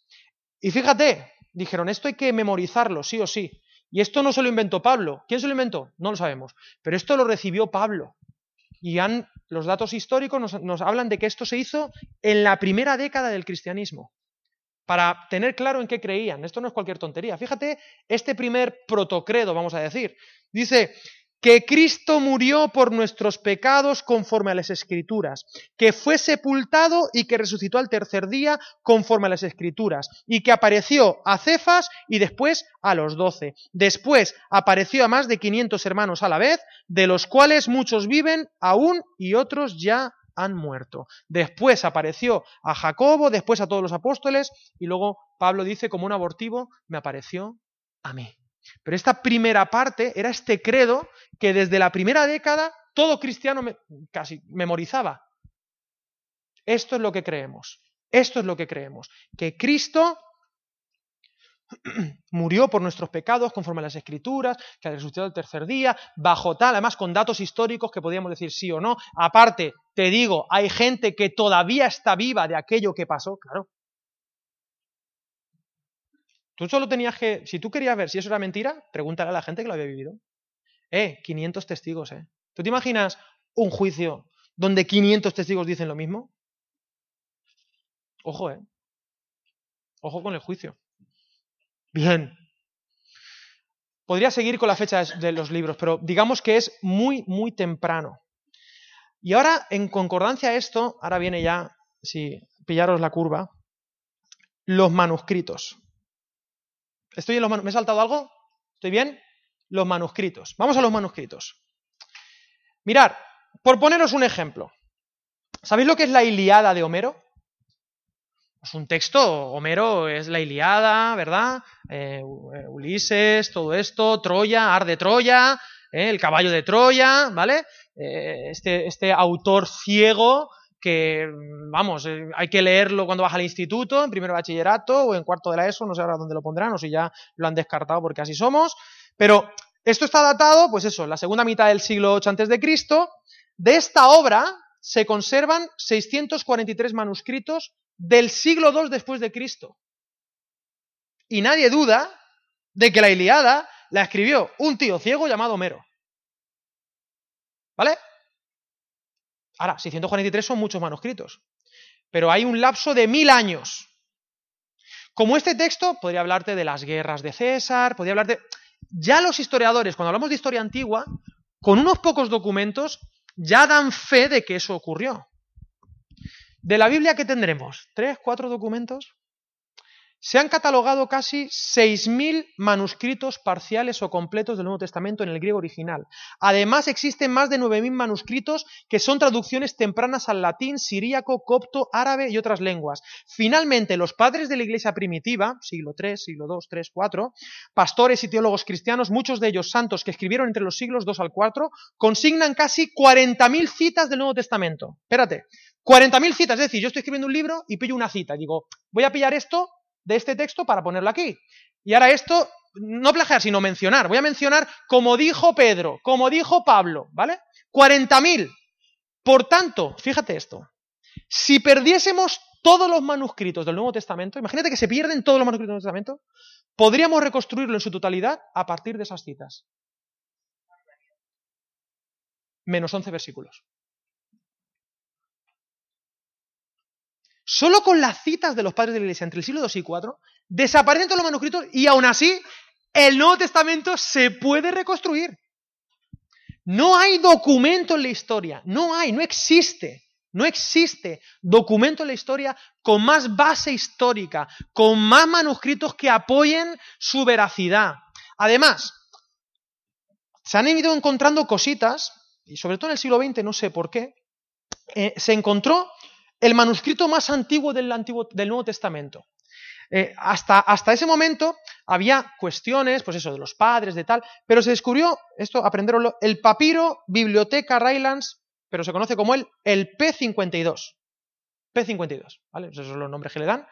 Y fíjate, dijeron, esto hay que memorizarlo, sí o sí. Y esto no se lo inventó Pablo. ¿Quién se lo inventó? No lo sabemos. Pero esto lo recibió Pablo. Y los datos históricos nos, nos hablan de que esto se hizo en la primera década del cristianismo para tener claro en qué creían. Esto no es cualquier tontería. Fíjate, este primer protocredo, vamos a decir, dice, que Cristo murió por nuestros pecados conforme a las Escrituras, que fue sepultado y que resucitó al tercer día conforme a las Escrituras, y que apareció a Cefas y después a los doce. Después apareció a más de 500 hermanos a la vez, de los cuales muchos viven aún y otros ya han muerto. Después apareció a Jacobo, después a todos los apóstoles, y luego Pablo dice, como un abortivo, me apareció a mí. Pero esta primera parte era este credo que desde la primera década todo cristiano casi memorizaba. Esto es lo que creemos. Esto es lo que creemos. Que Cristo murió por nuestros pecados conforme a las escrituras, que ha resucitado el tercer día, bajo tal, además con datos históricos que podíamos decir sí o no. Aparte, te digo, hay gente que todavía está viva de aquello que pasó, claro. Tú solo tenías que, si tú querías ver si eso era mentira, pregúntale a la gente que lo había vivido. Eh, 500 testigos, eh. ¿Tú te imaginas un juicio donde 500 testigos dicen lo mismo? Ojo, ¿eh? Ojo con el juicio. Bien. Podría seguir con la fecha de los libros, pero digamos que es muy, muy temprano. Y ahora, en concordancia a esto, ahora viene ya, si pillaros la curva, los manuscritos. ¿Estoy en los ¿Me he saltado algo? ¿Estoy bien? Los manuscritos. Vamos a los manuscritos. Mirar, por poneros un ejemplo. ¿Sabéis lo que es la Iliada de Homero? Es un texto, Homero es la Iliada, ¿verdad? Eh, Ulises, todo esto, Troya, Arde Troya, eh, el caballo de Troya, ¿vale? Eh, este, este, autor ciego que, vamos, hay que leerlo cuando vas al instituto, en primero bachillerato o en cuarto de la ESO, no sé ahora dónde lo pondrán o si ya lo han descartado porque así somos, pero esto está datado, pues eso, la segunda mitad del siglo VIII antes de Cristo. De esta obra se conservan 643 manuscritos del siglo II después de Cristo. Y nadie duda de que la Iliada la escribió un tío ciego llamado Homero. ¿Vale? Ahora, 643 son muchos manuscritos, pero hay un lapso de mil años. Como este texto, podría hablarte de las guerras de César, podría hablarte... Ya los historiadores, cuando hablamos de historia antigua, con unos pocos documentos, ya dan fe de que eso ocurrió. De la Biblia, ¿qué tendremos? ¿Tres, cuatro documentos? Se han catalogado casi 6.000 manuscritos parciales o completos del Nuevo Testamento en el griego original. Además, existen más de 9.000 manuscritos que son traducciones tempranas al latín, siríaco, copto, árabe y otras lenguas. Finalmente, los padres de la Iglesia primitiva, siglo III, siglo II, III, IV, pastores y teólogos cristianos, muchos de ellos santos que escribieron entre los siglos II al IV, consignan casi 40.000 citas del Nuevo Testamento. Espérate, 40.000 citas, es decir, yo estoy escribiendo un libro y pillo una cita. Digo, voy a pillar esto de este texto para ponerlo aquí. Y ahora esto, no plagiar, sino mencionar. Voy a mencionar como dijo Pedro, como dijo Pablo, ¿vale? 40.000. Por tanto, fíjate esto, si perdiésemos todos los manuscritos del Nuevo Testamento, imagínate que se pierden todos los manuscritos del Nuevo Testamento, podríamos reconstruirlo en su totalidad a partir de esas citas. Menos 11 versículos. Solo con las citas de los padres de la Iglesia entre el siglo II y IV, desaparecen todos los manuscritos y aún así el Nuevo Testamento se puede reconstruir. No hay documento en la historia, no hay, no existe, no existe documento en la historia con más base histórica, con más manuscritos que apoyen su veracidad. Además, se han ido encontrando cositas, y sobre todo en el siglo XX, no sé por qué, eh, se encontró el manuscrito más antiguo del, Nuevo Testamento. Eh, hasta, ese momento había cuestiones, pues eso, de los padres, de tal, pero se descubrió, esto aprenderlo, el papiro Biblioteca Rylands, pero se conoce como el, el P52. P52, ¿vale? Esos son los nombres que le dan,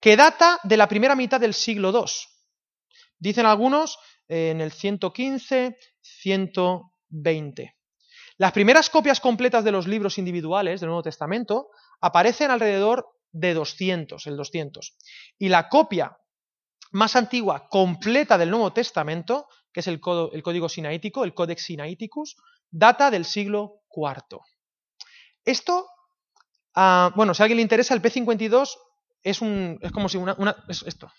que data de la primera mitad del siglo II. Dicen algunos eh, en el 115, 120. Las primeras copias completas de los libros individuales del Nuevo Testamento aparecen alrededor de 200, el 200. Y la copia más antigua completa del Nuevo Testamento, que es el, código sinaítico, el Codex Sinaiticus, data del siglo IV. Esto, ah, bueno, si a alguien le interesa, el P52 es, un, es como si una, es esto,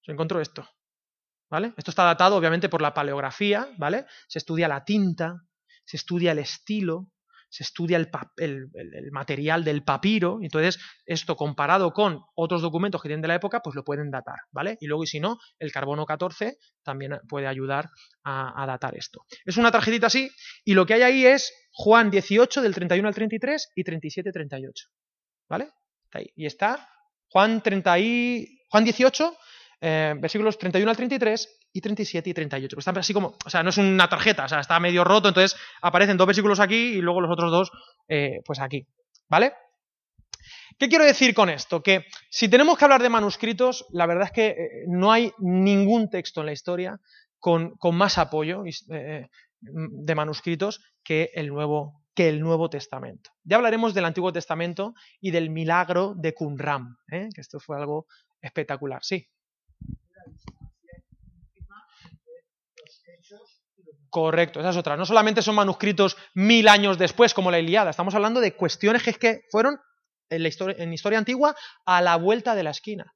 se encontró esto, ¿vale? Esto está datado obviamente por la paleografía, ¿vale? Se estudia la tinta, se estudia el estilo, se estudia el, material del papiro, entonces esto comparado con otros documentos que tienen de la época, pues lo pueden datar, ¿vale? Y luego, y si no, el carbono 14 también puede ayudar a, datar esto. Es una tarjetita así, y lo que hay ahí es Juan 18 del 31 al 33 y 37 38, ¿vale? Ahí. Y está Juan, 30 y, Juan 18, eh, versículos 31 al 33 y 37 y 38. Están así como, o sea, no es una tarjeta, o sea, está medio roto, entonces aparecen dos versículos aquí y luego los otros dos, eh, pues aquí. ¿Vale? ¿Qué quiero decir con esto? Que si tenemos que hablar de manuscritos, la verdad es que eh, no hay ningún texto en la historia con, más apoyo de manuscritos que el, nuevo, que el Nuevo Testamento. Ya hablaremos del Antiguo Testamento y del milagro de Qumran, que esto fue algo espectacular. Sí. Correcto, esa es otra. No solamente son manuscritos mil años después, como la Iliada, estamos hablando de cuestiones que, es fueron en, la historia, en historia antigua a la vuelta de la esquina.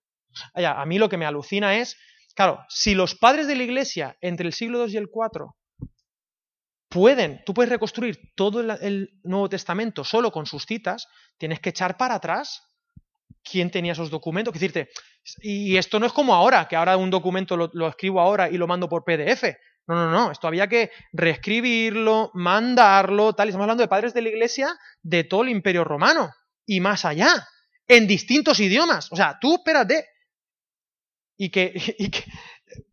a mí lo que me alucina es, claro, si los padres de la iglesia entre el siglo II y el IV pueden, tú puedes reconstruir todo el, Nuevo Testamento solo con sus citas, tienes que echar para atrás quién tenía esos documentos. decirte, y esto no es como ahora, que ahora un documento lo, escribo ahora y lo mando por PDF. No, no, no, esto había que reescribirlo, mandarlo, tal. estamos hablando de padres de la iglesia de todo el imperio romano y más allá, en distintos idiomas. O sea, tú espérate. Y que, y que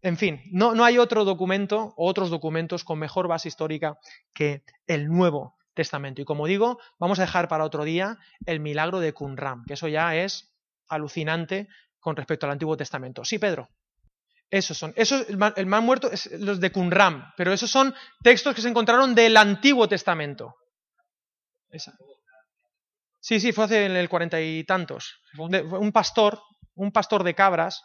en fin, no, no hay otro documento o otros documentos con mejor base histórica que el Nuevo Testamento. Y como digo, vamos a dejar para otro día el milagro de Qumran, que eso ya es alucinante con respecto al Antiguo Testamento. Sí, Pedro. Esos son. Eso, el mal muerto es los de Qumran, pero esos son textos que se encontraron del Antiguo Testamento. Sí, sí, fue hace en el cuarenta y tantos. Un pastor, un pastor de cabras,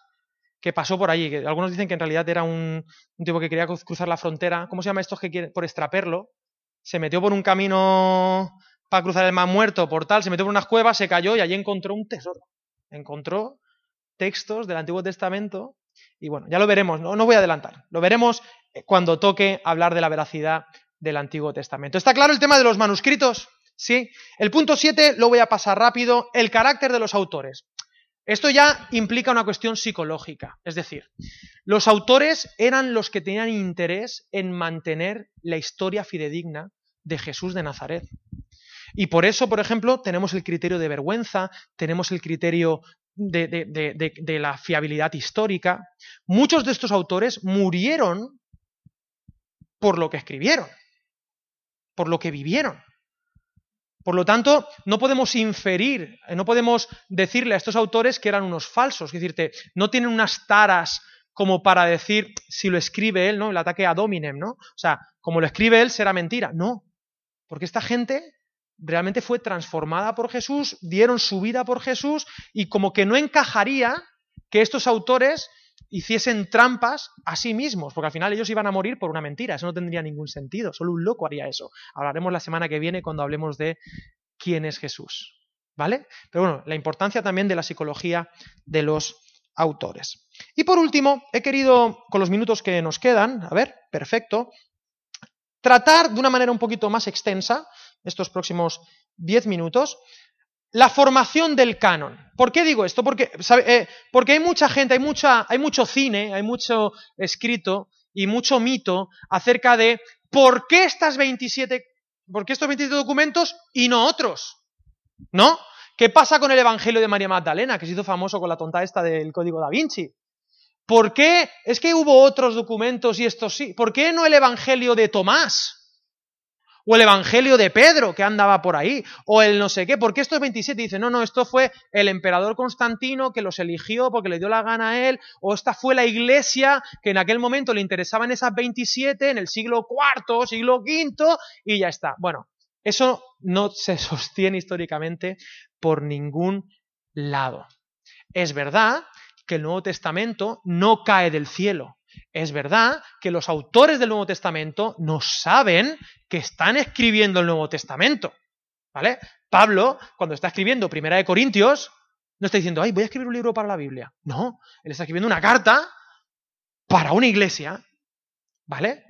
que pasó por allí. Que algunos dicen que en realidad era un, tipo que quería cruzar la frontera. ¿Cómo se llama estos que quieren? Por extraperlo. Se metió por un camino para cruzar el mar muerto, por tal, se metió por unas cuevas, se cayó y allí encontró un tesoro. Encontró textos del Antiguo Testamento y bueno, ya lo veremos, no, no voy a adelantar, lo veremos eh, cuando toque hablar de la veracidad del Antiguo Testamento. ¿Está claro el tema de los manuscritos? Sí. El punto 7 lo voy a pasar rápido, el carácter de los autores. Esto ya implica una cuestión psicológica, es decir, los autores eran los que tenían interés en mantener la historia fidedigna de Jesús de Nazaret. Y por eso, por ejemplo, tenemos el criterio de vergüenza, tenemos el criterio de, la fiabilidad histórica. Muchos de estos autores murieron por lo que escribieron, por lo que vivieron. Por lo tanto, no podemos inferir, no podemos decirle a estos autores que eran unos falsos, es decir, no tienen unas taras como para decir si lo escribe él, ¿no? El ataque a Dominem, ¿no? O sea, como lo escribe él será mentira. No, porque esta gente realmente fue transformada por Jesús, dieron su vida por Jesús y como que no encajaría que estos autores hiciesen trampas a sí mismos, porque al final ellos iban a morir por una mentira, eso no tendría ningún sentido, solo un loco haría eso. Hablaremos la semana que viene cuando hablemos de quién es Jesús, ¿vale? Pero bueno, la importancia también de la psicología de los autores. Y por último, he querido, con los minutos que nos quedan, a ver, perfecto, tratar de una manera un poquito más extensa estos próximos diez minutos, la formación del canon. ¿Por qué digo esto? Porque, eh, porque hay mucha gente, hay, mucha, hay mucho cine, hay mucho escrito y mucho mito acerca de por qué estas 27, por qué estos 27 documentos y no otros. ¿No? ¿Qué pasa con el Evangelio de María Magdalena, que se hizo famoso con la tonta esta del Código da Vinci? ¿Por qué? Es que hubo otros documentos y estos sí. ¿Por qué no el Evangelio de Tomás? O el Evangelio de Pedro, que andaba por ahí. O el no sé qué. Porque estos 27 dicen, no, no, esto fue el emperador Constantino que los eligió porque le dio la gana a él. O esta fue la iglesia que en aquel momento le interesaban esas 27 en el siglo IV, siglo V, y ya está. Bueno, eso no se sostiene históricamente por ningún lado. Es verdad que el Nuevo Testamento no cae del cielo. Es verdad que los autores del Nuevo Testamento no saben que están escribiendo el Nuevo Testamento. ¿Vale? Pablo, cuando está escribiendo Primera de Corintios, no está diciendo, ay, voy a escribir un libro para la Biblia. No, él está escribiendo una carta para una iglesia. ¿Vale?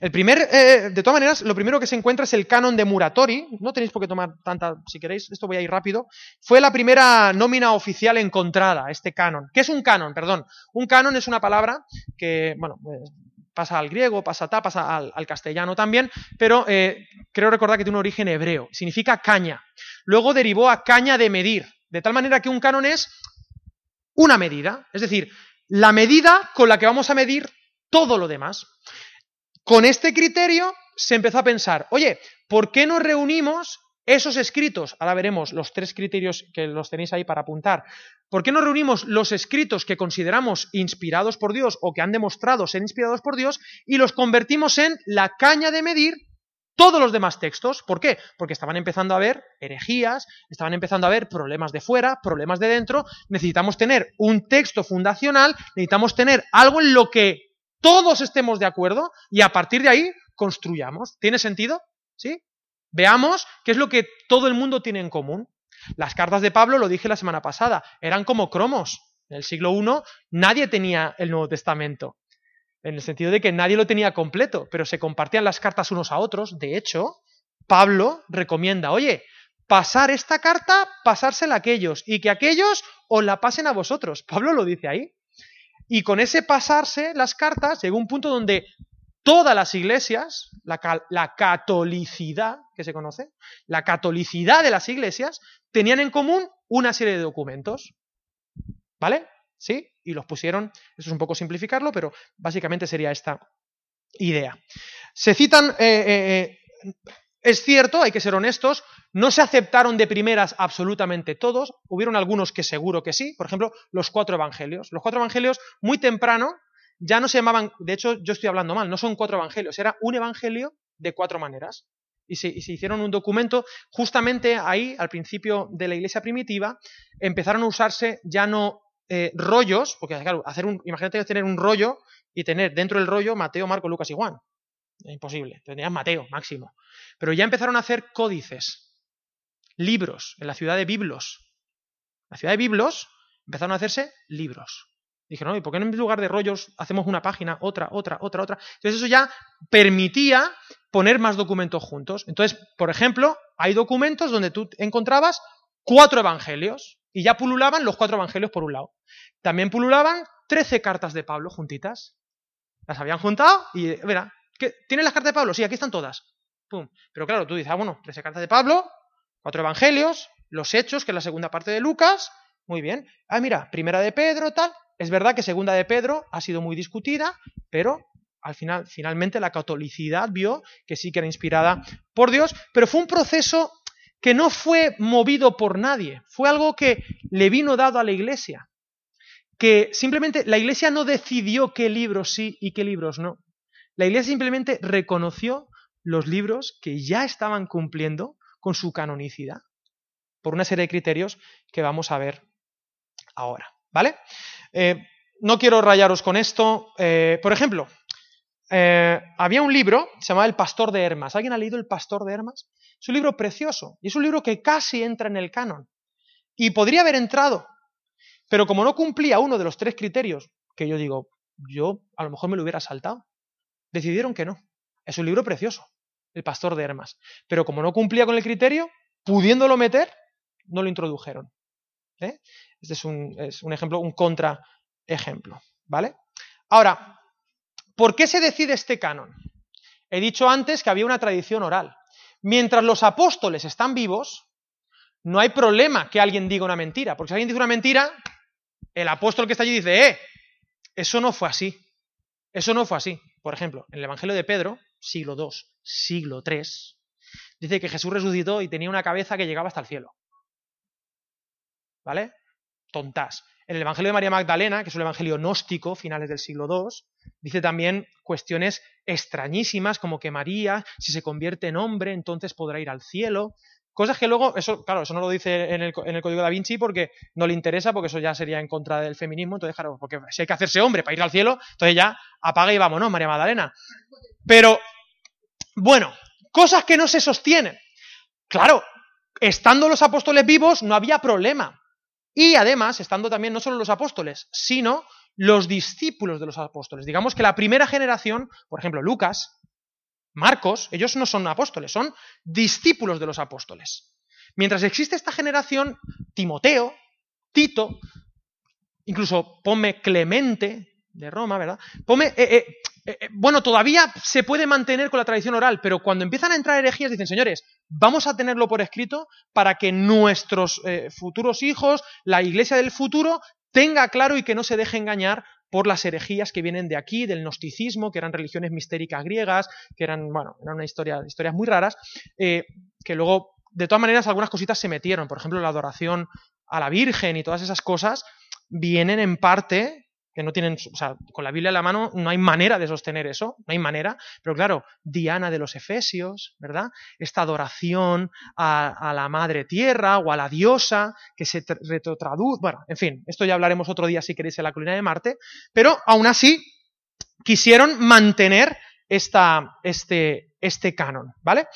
El primer, eh, de todas maneras, lo primero que se encuentra es el canon de Muratori. No tenéis por qué tomar tanta, si queréis, esto voy a ir rápido. Fue la primera nómina oficial encontrada, este canon. ¿Qué es un canon? Perdón. Un canon es una palabra que, bueno, eh, pasa al griego, pasa a pasa al, castellano también, pero eh, creo recordar que tiene un origen hebreo. Significa caña. Luego derivó a caña de medir. De tal manera que un canon es una medida. Es decir, la medida con la que vamos a medir todo lo demás. Con este criterio se empezó a pensar, oye, ¿por qué no reunimos esos escritos? Ahora veremos los tres criterios que los tenéis ahí para apuntar. ¿Por qué no reunimos los escritos que consideramos inspirados por Dios o que han demostrado ser inspirados por Dios y los convertimos en la caña de medir todos los demás textos. ¿Por qué? Porque estaban empezando a haber herejías, estaban empezando a haber problemas de fuera, problemas de dentro. Necesitamos tener un texto fundacional, necesitamos tener algo en lo que todos estemos de acuerdo y a partir de ahí construyamos. ¿Tiene sentido? ¿Sí? Veamos qué es lo que todo el mundo tiene en común. Las cartas de Pablo, lo dije la semana pasada, eran como cromos. En el siglo I nadie tenía el Nuevo Testamento, en el sentido de que nadie lo tenía completo, pero se compartían las cartas unos a otros. De hecho, Pablo recomienda, oye, pasar esta carta, pasársela a aquellos, y que aquellos os la pasen a vosotros. Pablo lo dice ahí. Y con ese pasarse las cartas llegó un punto donde todas las iglesias, la, catolicidad que se conoce, la catolicidad de las iglesias, tenían en común una serie de documentos. ¿Vale? ¿Sí? Y los pusieron, eso es un poco simplificarlo, pero básicamente sería esta idea. Se citan eh, eh, eh es cierto, hay que ser honestos, no se aceptaron de primeras absolutamente todos, hubieron algunos que seguro que sí, por ejemplo, los cuatro evangelios. Los cuatro evangelios, muy temprano, ya no se llamaban, de hecho yo estoy hablando mal, no son cuatro evangelios, era un evangelio de cuatro maneras. Y se, hicieron un documento, justamente ahí, al principio de la iglesia primitiva, empezaron a usarse ya no eh, rollos, porque claro, hacer un, imagínate tener un rollo y tener dentro del rollo Mateo, Marco, Lucas y Juan. Imposible, tenías Mateo máximo. Pero ya empezaron a hacer códices, libros, en la ciudad de Biblos. En la ciudad de Biblos empezaron a hacerse libros. Dijeron, ¿y por qué en lugar de rollos hacemos una página, otra, otra, otra, otra? Entonces eso ya permitía poner más documentos juntos. Entonces, por ejemplo, hay documentos donde tú encontrabas cuatro evangelios y ya pululaban los cuatro evangelios por un lado. También pululaban trece cartas de Pablo juntitas. Las habían juntado y, mira, ¿Tienes las cartas de Pablo? Sí, aquí están todas. Pum. Pero claro, tú dices, ah, bueno, 13 cartas de Pablo, cuatro evangelios, los hechos, que es la segunda parte de Lucas. Muy bien. Ah, mira, primera de Pedro, tal. Es verdad que segunda de Pedro ha sido muy discutida, pero al final, finalmente la catolicidad vio que sí que era inspirada por Dios, pero fue un proceso que no fue movido por nadie, fue algo que le vino dado a la iglesia, que simplemente la iglesia no decidió qué libros sí y qué libros no. La Iglesia simplemente reconoció los libros que ya estaban cumpliendo con su canonicidad, por una serie de criterios que vamos a ver ahora. ¿Vale? Eh, no quiero rayaros con esto. Eh, por ejemplo, eh, había un libro, se llamaba El Pastor de Hermas. ¿Alguien ha leído El Pastor de Hermas? Es un libro precioso y es un libro que casi entra en el canon. Y podría haber entrado, pero como no cumplía uno de los tres criterios, que yo digo, yo a lo mejor me lo hubiera saltado, decidieron que no. Es un libro precioso, El Pastor de Hermas. Pero como no cumplía con el criterio, pudiéndolo meter, no lo introdujeron. ¿eh? Este es un, es un ejemplo, un contraejemplo. ¿Vale? Ahora, ¿por qué se decide este canon? He dicho antes que había una tradición oral. Mientras los apóstoles están vivos, no hay problema que alguien diga una mentira, porque si alguien dice una mentira, el apóstol que está allí dice, eh, eso no fue así, eso no fue así. Por ejemplo, en el Evangelio de Pedro, siglo II, siglo III, dice que Jesús resucitó y tenía una cabeza que llegaba hasta el cielo. ¿Vale? Tontas. En el Evangelio de María Magdalena, que es un evangelio gnóstico, finales del siglo II, dice también cuestiones extrañísimas como que María, si se convierte en hombre, entonces podrá ir al cielo. Cosas que luego, eso, claro, eso no lo dice en el, en el, Código da Vinci porque no le interesa, porque eso ya sería en contra del feminismo. Entonces, claro, porque si hay que hacerse hombre para ir al cielo, entonces ya apaga y vámonos, María Magdalena. Pero, bueno, cosas que no se sostienen. Claro, estando los apóstoles vivos no había problema. Y además, estando también no solo los apóstoles, sino los discípulos de los apóstoles. Digamos que la primera generación, por ejemplo, Lucas, Marcos, ellos no son apóstoles, son discípulos de los apóstoles. Mientras existe esta generación, Timoteo, Tito, incluso ponme Clemente de Roma, ¿verdad? Ponme, eh, eh, eh, bueno, todavía se puede mantener con la tradición oral, pero cuando empiezan a entrar herejías dicen, señores, vamos a tenerlo por escrito para que nuestros futuros hijos, la iglesia del futuro, tenga claro y que no se deje engañar por las herejías que vienen de aquí, del gnosticismo, que eran religiones mistéricas griegas, que eran, bueno, eran una historia, historias muy raras, eh, que luego, de todas maneras, algunas cositas se metieron. Por ejemplo, la adoración a la Virgen y todas esas cosas vienen en parte que no tienen, o sea, con la Biblia en la mano no hay manera de sostener eso, no hay manera, pero claro, Diana de los Efesios, ¿verdad? Esta adoración a, la Madre Tierra o a la diosa que se retrotraduce, bueno, en fin, esto ya hablaremos otro día si queréis en la colina de Marte, pero aún así, quisieron mantener esta, este, este canon, ¿vale?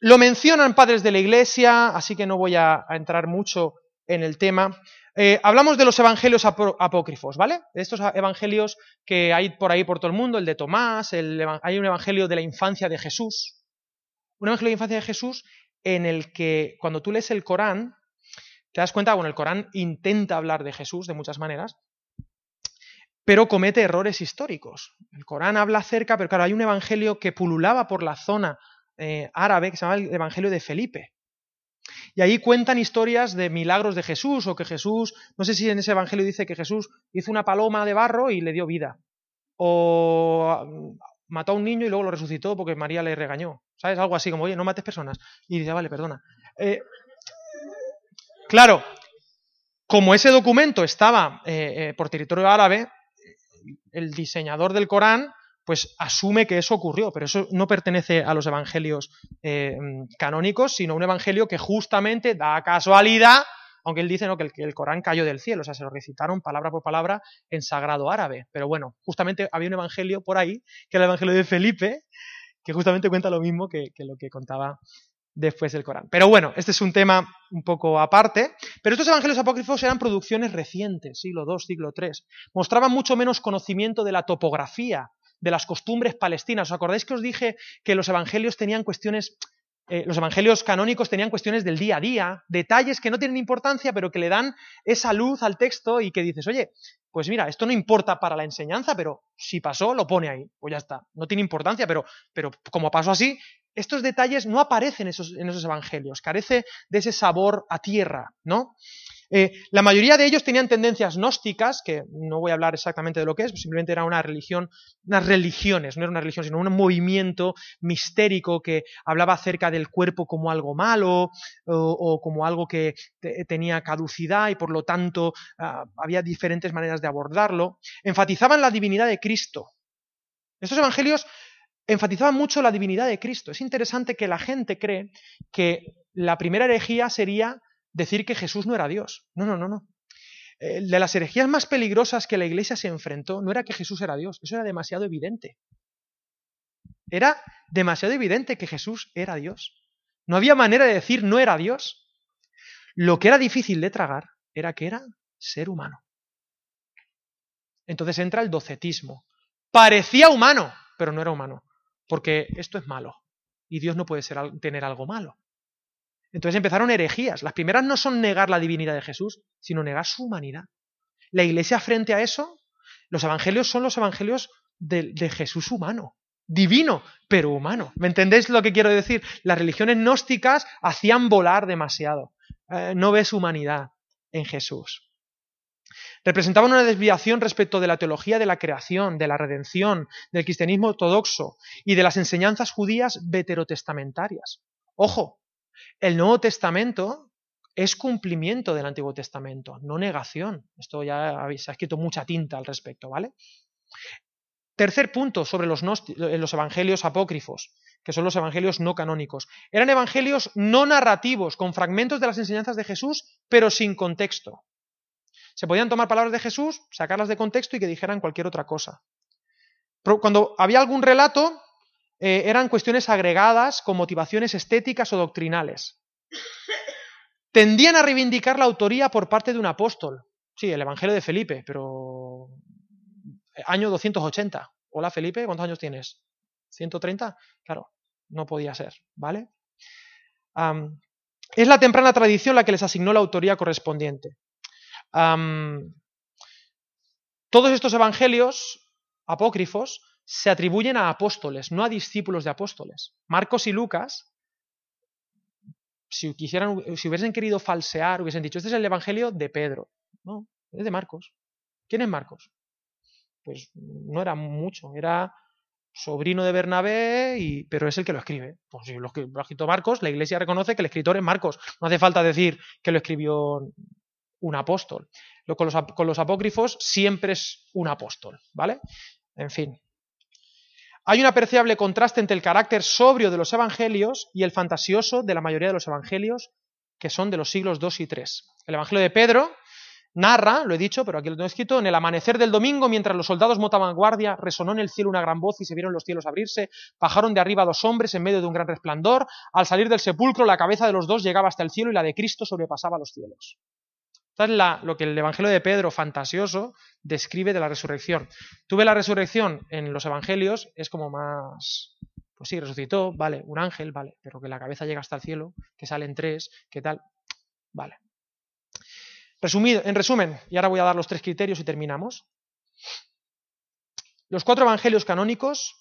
Lo mencionan padres de la iglesia, así que no voy a, entrar mucho en el tema. Eh, hablamos de los evangelios apócrifos, ¿vale? De estos evangelios que hay por ahí por todo el mundo, el de Tomás, hay un evangelio de la infancia de Jesús. Un evangelio de la infancia de Jesús en el que cuando tú lees el Corán, te das cuenta, bueno, el Corán intenta hablar de Jesús de muchas maneras, pero comete errores históricos. El Corán habla acerca, pero claro, hay un evangelio que pululaba por la zona eh, árabe que se llama el Evangelio de Felipe. Y ahí cuentan historias de milagros de Jesús o que Jesús, no sé si en ese evangelio dice que Jesús hizo una paloma de barro y le dio vida. O mm, mató a un niño y luego lo resucitó porque María le regañó. ¿Sabes? Algo así como, oye, no mates personas. Y dice, vale, perdona. Eh, claro, como ese documento estaba eh, por territorio árabe, el diseñador del Corán pues asume que eso ocurrió, pero eso no pertenece a los evangelios eh, canónicos, sino un evangelio que justamente da casualidad, aunque él dice ¿no? que, el, que, el, Corán cayó del cielo, o sea, se lo recitaron palabra por palabra en sagrado árabe. Pero bueno, justamente había un evangelio por ahí, que era el evangelio de Felipe, que justamente cuenta lo mismo que, que lo que contaba después del Corán. Pero bueno, este es un tema un poco aparte. Pero estos evangelios apócrifos eran producciones recientes, siglo II, siglo III. Mostraban mucho menos conocimiento de la topografía, de las costumbres palestinas. ¿Os acordáis que os dije que los evangelios tenían cuestiones eh, los evangelios canónicos tenían cuestiones del día a día, detalles que no tienen importancia, pero que le dan esa luz al texto y que dices, oye, pues mira, esto no importa para la enseñanza, pero si pasó, lo pone ahí. Pues ya está. No tiene importancia, pero, pero como pasó así, estos detalles no aparecen en esos, en esos evangelios, carece de ese sabor a tierra, ¿no? Eh, la mayoría de ellos tenían tendencias gnósticas, que no voy a hablar exactamente de lo que es, simplemente era una religión, unas religiones, no era una religión, sino un movimiento mistérico que hablaba acerca del cuerpo como algo malo o, como algo que tenía caducidad y por lo tanto ah, había diferentes maneras de abordarlo. Enfatizaban la divinidad de Cristo. Estos evangelios enfatizaban mucho la divinidad de Cristo. Es interesante que la gente cree que la primera herejía sería decir que Jesús no era Dios. No, no, no, no. Eh, de las herejías más peligrosas que la iglesia se enfrentó no era que Jesús era Dios, eso era demasiado evidente. Era demasiado evidente que Jesús era Dios. No había manera de decir no era Dios. Lo que era difícil de tragar era que era ser humano. Entonces entra el docetismo. Parecía humano, pero no era humano, porque esto es malo y Dios no puede tener algo malo. Entonces empezaron herejías. Las primeras no son negar la divinidad de Jesús, sino negar su humanidad. La iglesia frente a eso, los evangelios son los evangelios de, Jesús humano, divino, pero humano. ¿Me entendéis lo que quiero decir? Las religiones gnósticas hacían volar demasiado. Eh, no ves humanidad en Jesús. Representaban una desviación respecto de la teología de la creación, de la redención, del cristianismo ortodoxo y de las enseñanzas judías veterotestamentarias. Ojo, el Nuevo Testamento es cumplimiento del Antiguo Testamento, no negación. Esto ya se ha escrito mucha tinta al respecto, ¿vale? Tercer punto sobre los, eh, los, evangelios apócrifos, que son los evangelios no canónicos. Eran evangelios no narrativos, con fragmentos de las enseñanzas de Jesús, pero sin contexto. Se podían tomar palabras de Jesús, sacarlas de contexto y que dijeran cualquier otra cosa. Cuando había algún relato, eh, eran cuestiones agregadas con motivaciones estéticas o doctrinales. Tendían a reivindicar la autoría por parte de un apóstol. Sí, el Evangelio de Felipe, pero eh, año 280. Hola Felipe, ¿cuántos años tienes? ¿130? Claro, no podía ser, ¿vale? es la temprana tradición la que les asignó la autoría correspondiente. todos estos evangelios apócrifos se atribuyen a apóstoles, no a discípulos de apóstoles. Marcos y Lucas, si, quisieran, si hubiesen querido falsear, hubiesen dicho, este es el Evangelio de Pedro. No, es de Marcos. ¿Quién es Marcos? Pues no era mucho, era sobrino de Bernabé, pero es el que lo escribe. Pues si lo, escrito Marcos, la iglesia reconoce que el escritor es Marcos. No hace falta decir que lo escribió un apóstol. con, los, con los apócrifos siempre es un apóstol, ¿vale? En fin. Hay un apreciable contraste entre el carácter sobrio de los evangelios y el fantasioso de la mayoría de los evangelios que son de los siglos II y III. El Evangelio de Pedro narra, lo he dicho, pero aquí lo tengo escrito, en el amanecer del domingo, mientras los soldados montaban guardia, resonó en el cielo una gran voz y se vieron los cielos abrirse, bajaron de arriba dos hombres en medio de un gran resplandor, al salir del sepulcro la cabeza de los dos llegaba hasta el cielo y la de Cristo sobrepasaba los cielos. Esta es lo que el Evangelio de Pedro, fantasioso, describe de la resurrección. Tuve la resurrección en los Evangelios, es como más... Pues sí, resucitó, vale, un ángel, vale, pero que la cabeza llega hasta el cielo, que salen tres, que tal, vale. Resumido, en resumen, y ahora voy a dar los tres criterios y terminamos. Los cuatro evangelios canónicos,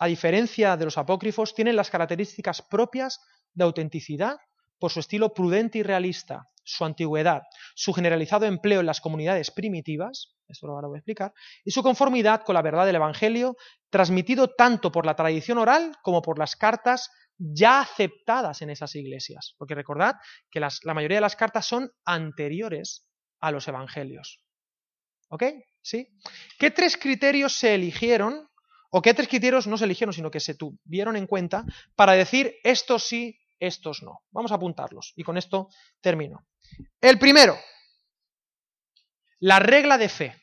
a diferencia de los apócrifos, tienen las características propias de autenticidad por su estilo prudente y realista, su antigüedad, su generalizado empleo en las comunidades primitivas, esto lo voy a explicar, y su conformidad con la verdad del Evangelio, transmitido tanto por la tradición oral como por las cartas ya aceptadas en esas iglesias. Porque recordad que la mayoría de las cartas son anteriores a los evangelios. ¿Ok? ¿Sí? ¿Qué tres criterios se eligieron, o qué tres criterios no se eligieron, sino que se tuvieron en cuenta para decir estos sí, estos no? Vamos a apuntarlos y con esto termino. El primero, la regla de fe.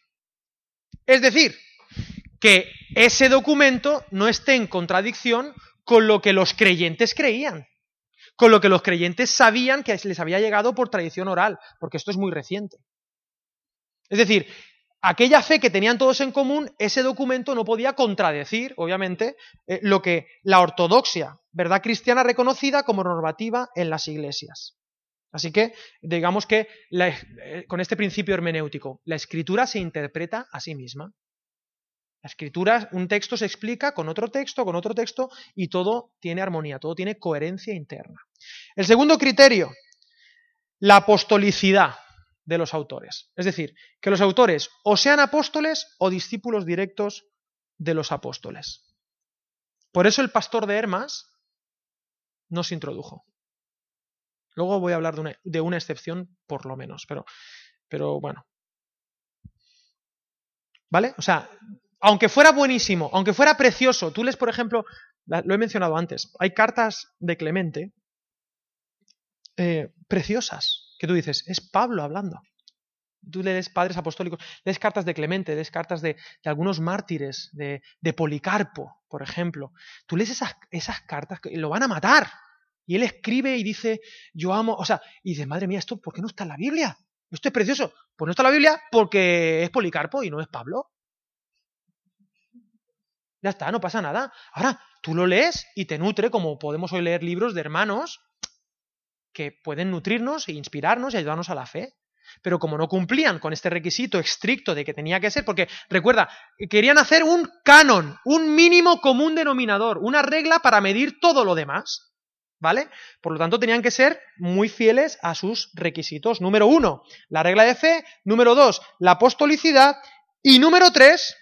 Es decir, que ese documento no esté en contradicción con lo que los creyentes creían, con lo que los creyentes sabían que les había llegado por tradición oral, porque esto es muy reciente. Es decir, aquella fe que tenían todos en común, ese documento no podía contradecir, obviamente, eh, lo que la ortodoxia, verdad cristiana reconocida como normativa en las iglesias. Así que, digamos que eh, con este principio hermenéutico, la escritura se interpreta a sí misma. La escritura, un texto se explica con otro texto, con otro texto, y todo tiene armonía, todo tiene coherencia interna. El segundo criterio, la apostolicidad de los autores. Es decir, que los autores o sean apóstoles o discípulos directos de los apóstoles. Por eso el pastor de Hermas no se introdujo. Luego voy a hablar de una, de una excepción, por lo menos, pero, pero bueno. ¿Vale? O sea, aunque fuera buenísimo, aunque fuera precioso, tú lees, por ejemplo, lo he mencionado antes, hay cartas de Clemente eh, preciosas, que tú dices, es Pablo hablando. Tú lees padres apostólicos, lees cartas de Clemente, lees cartas de, algunos mártires, de, Policarpo, por ejemplo. Tú lees esas, esas cartas que lo van a matar. Y él escribe y dice, yo amo, o sea, y dice, madre mía, ¿esto por qué no está en la Biblia? Esto es precioso. Pues no está en la Biblia porque es Policarpo y no es Pablo. Ya está, no pasa nada. Ahora, tú lo lees y te nutre, como podemos hoy leer libros de hermanos que pueden nutrirnos e inspirarnos y ayudarnos a la fe. Pero como no cumplían con este requisito estricto de que tenía que ser, porque recuerda, querían hacer un canon, un mínimo común denominador, una regla para medir todo lo demás. ¿Vale? Por lo tanto, tenían que ser muy fieles a sus requisitos. Número uno, la regla de fe. Número dos, la apostolicidad. Y número tres,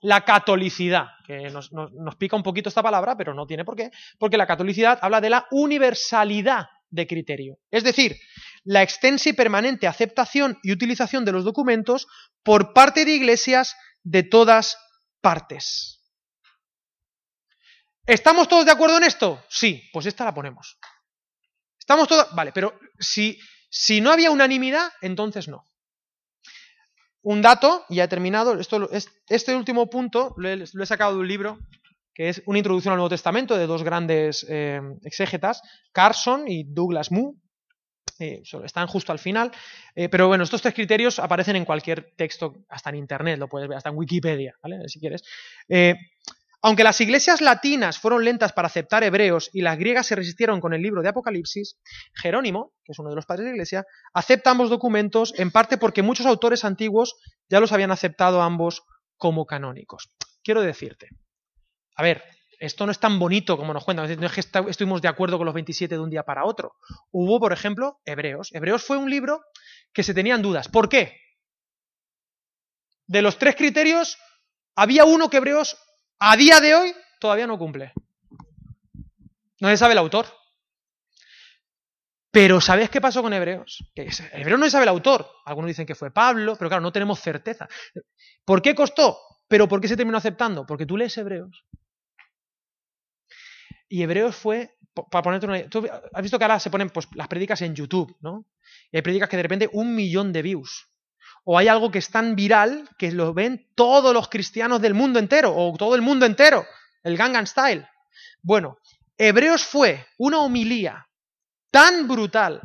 la catolicidad, que nos, pica un poquito esta palabra, pero no tiene por qué, porque la catolicidad habla de la universalidad de criterio, es decir, la extensa y permanente aceptación y utilización de los documentos por parte de iglesias de todas partes. ¿Estamos todos de acuerdo en esto? Sí, pues esta la ponemos. ¿Estamos todos? Vale, pero si, si no había unanimidad, entonces no. Un dato, ya he terminado, esto, este último punto lo he, sacado de un libro es una introducción al Nuevo Testamento de dos grandes eh, exégetas, Carson y Douglas Moo. Eh, están justo al final, eh, pero bueno, estos tres criterios aparecen en cualquier texto, hasta en Internet, lo puedes ver, hasta en Wikipedia, ¿vale? Si quieres. Aunque las iglesias latinas fueron lentas para aceptar hebreos y las griegas se resistieron con el libro de Apocalipsis, Jerónimo, que es uno de los padres de la iglesia, acepta ambos documentos en parte porque muchos autores antiguos ya los habían aceptado ambos como canónicos. Quiero decirte, a ver, esto no es tan bonito como nos cuentan, no es que estuvimos de acuerdo con los 27 de un día para otro. Hubo, por ejemplo, Hebreos. Hebreos fue un libro que se tenían dudas. ¿Por qué? De los tres criterios, había uno que Hebreos a día de hoy todavía no cumple. No se sabe el autor. Pero ¿sabes qué pasó con Hebreos? Hebreos no se sabe el autor. Algunos dicen que fue Pablo, pero claro, no tenemos certeza. ¿Por qué costó? ¿Pero por qué se terminó aceptando? Porque tú lees Hebreos. Y Hebreos fue, para ponerte una Tú has visto que ahora se ponen pues, las prédicas en YouTube, ¿no? Y hay prédicas que de repente un millón de views. o hay algo que es tan viral que lo ven todos los cristianos del mundo entero, o todo el mundo entero, el Gangnam Style. Bueno, Hebreos fue una homilía tan brutal,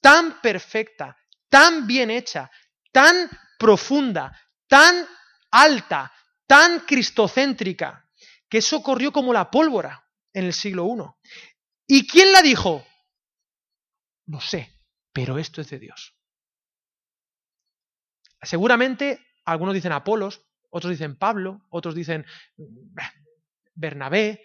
tan perfecta, tan bien hecha, tan profunda, tan alta, tan cristocéntrica, que eso corrió como la pólvora en el siglo I. ¿Y quién la dijo? No sé, pero esto es de Dios. Seguramente algunos dicen Apolos, otros dicen Pablo, otros dicen Bernabé,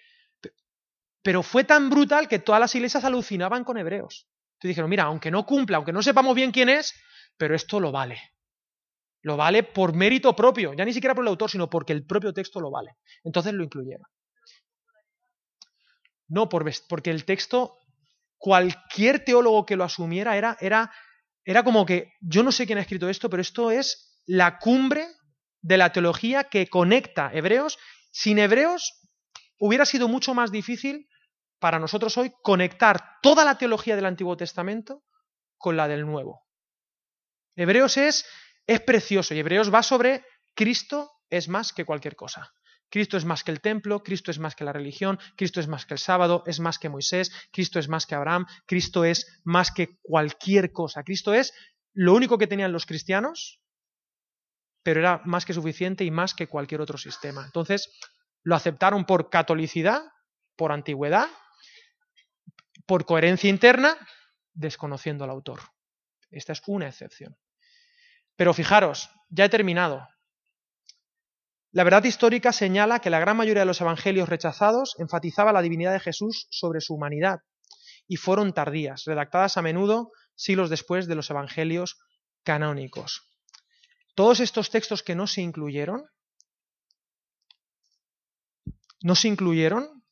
pero fue tan brutal que todas las iglesias alucinaban con hebreos. Entonces dijeron, mira, aunque no cumpla, aunque no sepamos bien quién es, pero esto lo vale. Lo vale por mérito propio, ya ni siquiera por el autor, sino porque el propio texto lo vale. Entonces lo incluyeron. No, por, porque el texto, cualquier teólogo que lo asumiera era, era, era como que, yo no sé quién ha escrito esto, pero esto es la cumbre de la teología que conecta hebreos. Sin hebreos hubiera sido mucho más difícil para nosotros hoy conectar toda la teología del Antiguo Testamento con la del Nuevo. Hebreos es es precioso y Hebreos va sobre Cristo es más que cualquier cosa. Cristo es más que el templo, Cristo es más que la religión, Cristo es más que el sábado, es más que Moisés, Cristo es más que Abraham, Cristo es más que cualquier cosa. Cristo es lo único que tenían los cristianos, pero era más que suficiente y más que cualquier otro sistema. Entonces, lo aceptaron por catolicidad, por antigüedad, por coherencia interna, desconociendo al autor. Esta es una excepción. Pero fijaros, ya he terminado. La verdad histórica señala que la gran mayoría de los evangelios rechazados enfatizaba la divinidad de Jesús sobre su humanidad y fueron tardías, redactadas a menudo siglos después de los evangelios canónicos. Todos estos textos que no se incluyeron, no se incluyeron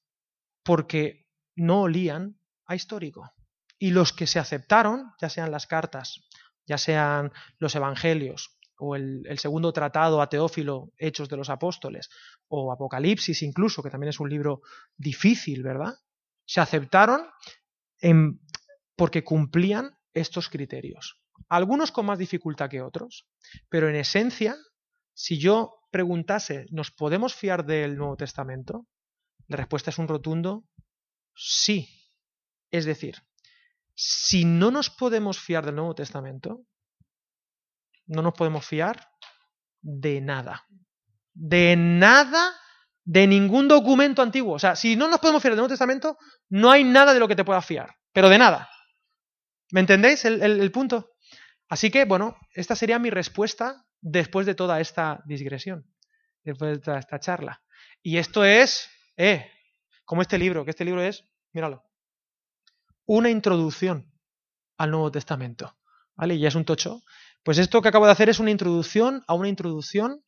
porque no olían a histórico. Y los que se aceptaron, ya sean las cartas ya sean los Evangelios o el, segundo tratado a Teófilo, Hechos de los Apóstoles, o Apocalipsis incluso, que también es un libro difícil, ¿verdad? Se aceptaron porque cumplían estos criterios. Algunos con más dificultad que otros, pero en esencia, si yo preguntase, ¿nos podemos fiar del Nuevo Testamento? La respuesta es un rotundo sí. Es decir, si no nos podemos fiar del Nuevo Testamento, no nos podemos fiar de nada. De nada, de ningún documento antiguo. O sea, si no nos podemos fiar del Nuevo Testamento, no hay nada de lo que te puedas fiar. Pero de nada. ¿Me entendéis el, punto? Así que, bueno, esta sería mi respuesta después de toda esta digresión, después de toda esta charla. Y esto es, eh, como este libro, que este libro es, míralo, una introducción al Nuevo Testamento. ¿Vale? Y es un tocho. Pues esto que acabo de hacer es una introducción a una introducción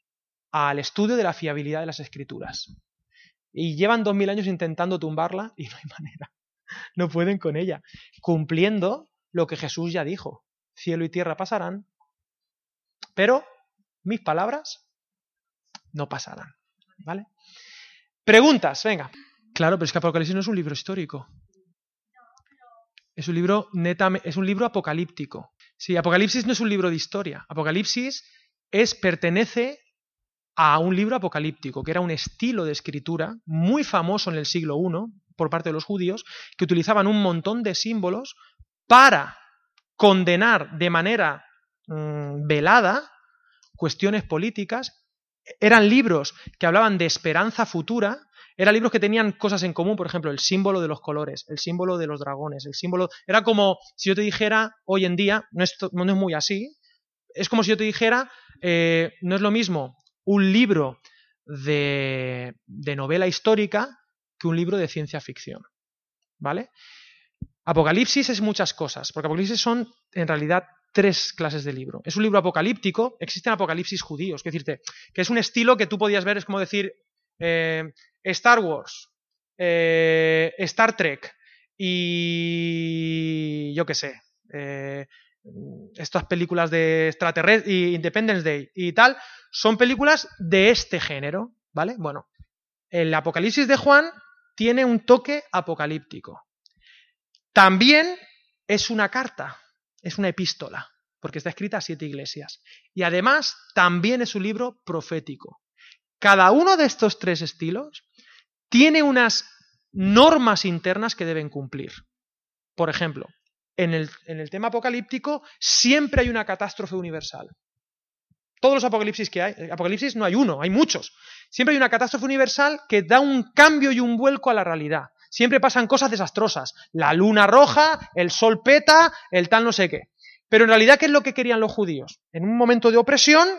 al estudio de la fiabilidad de las escrituras. Y llevan dos mil años intentando tumbarla y no hay manera. No pueden con ella. Cumpliendo lo que Jesús ya dijo. Cielo y tierra pasarán, pero mis palabras no pasarán. ¿Vale? Preguntas, venga. Claro, pero es que Apocalipsis no es un libro histórico. Es un libro es un libro apocalíptico. Sí, Apocalipsis no es un libro de historia. Apocalipsis es pertenece a un libro apocalíptico, que era un estilo de escritura muy famoso en el siglo I por parte de los judíos, que utilizaban un montón de símbolos para condenar de manera mm, velada cuestiones políticas. Eran libros que hablaban de esperanza futura eran libros que tenían cosas en común, por ejemplo, el símbolo de los colores, el símbolo de los dragones, el símbolo... Era como si yo te dijera, hoy en día, no es, muy así, es como si yo te dijera, eh, no es lo mismo un libro de, de novela histórica que un libro de ciencia ficción. ¿Vale? Apocalipsis es muchas cosas, porque Apocalipsis son en realidad tres clases de libro. Es un libro apocalíptico, existen apocalipsis judíos, es decirte, que es un estilo que tú podías ver, es como decir, eh, Star Wars, eh, Star Trek y yo qué sé, eh, estas películas de extraterrestre y Independence Day y tal, son películas de este género, ¿vale? Bueno, el Apocalipsis de Juan tiene un toque apocalíptico. También es una carta, es una epístola, porque está escrita a siete iglesias. Y además también es un libro profético. Cada uno de estos tres estilos tiene unas normas internas que deben cumplir. Por ejemplo, en el, en el tema apocalíptico siempre hay una catástrofe universal. Todos los apocalipsis que hay, apocalipsis no hay uno, hay muchos. Siempre hay una catástrofe universal que da un cambio y un vuelco a la realidad. Siempre pasan cosas desastrosas. La luna roja, el sol peta, el tal no sé qué. Pero en realidad, ¿qué es lo que querían los judíos? En un momento de opresión,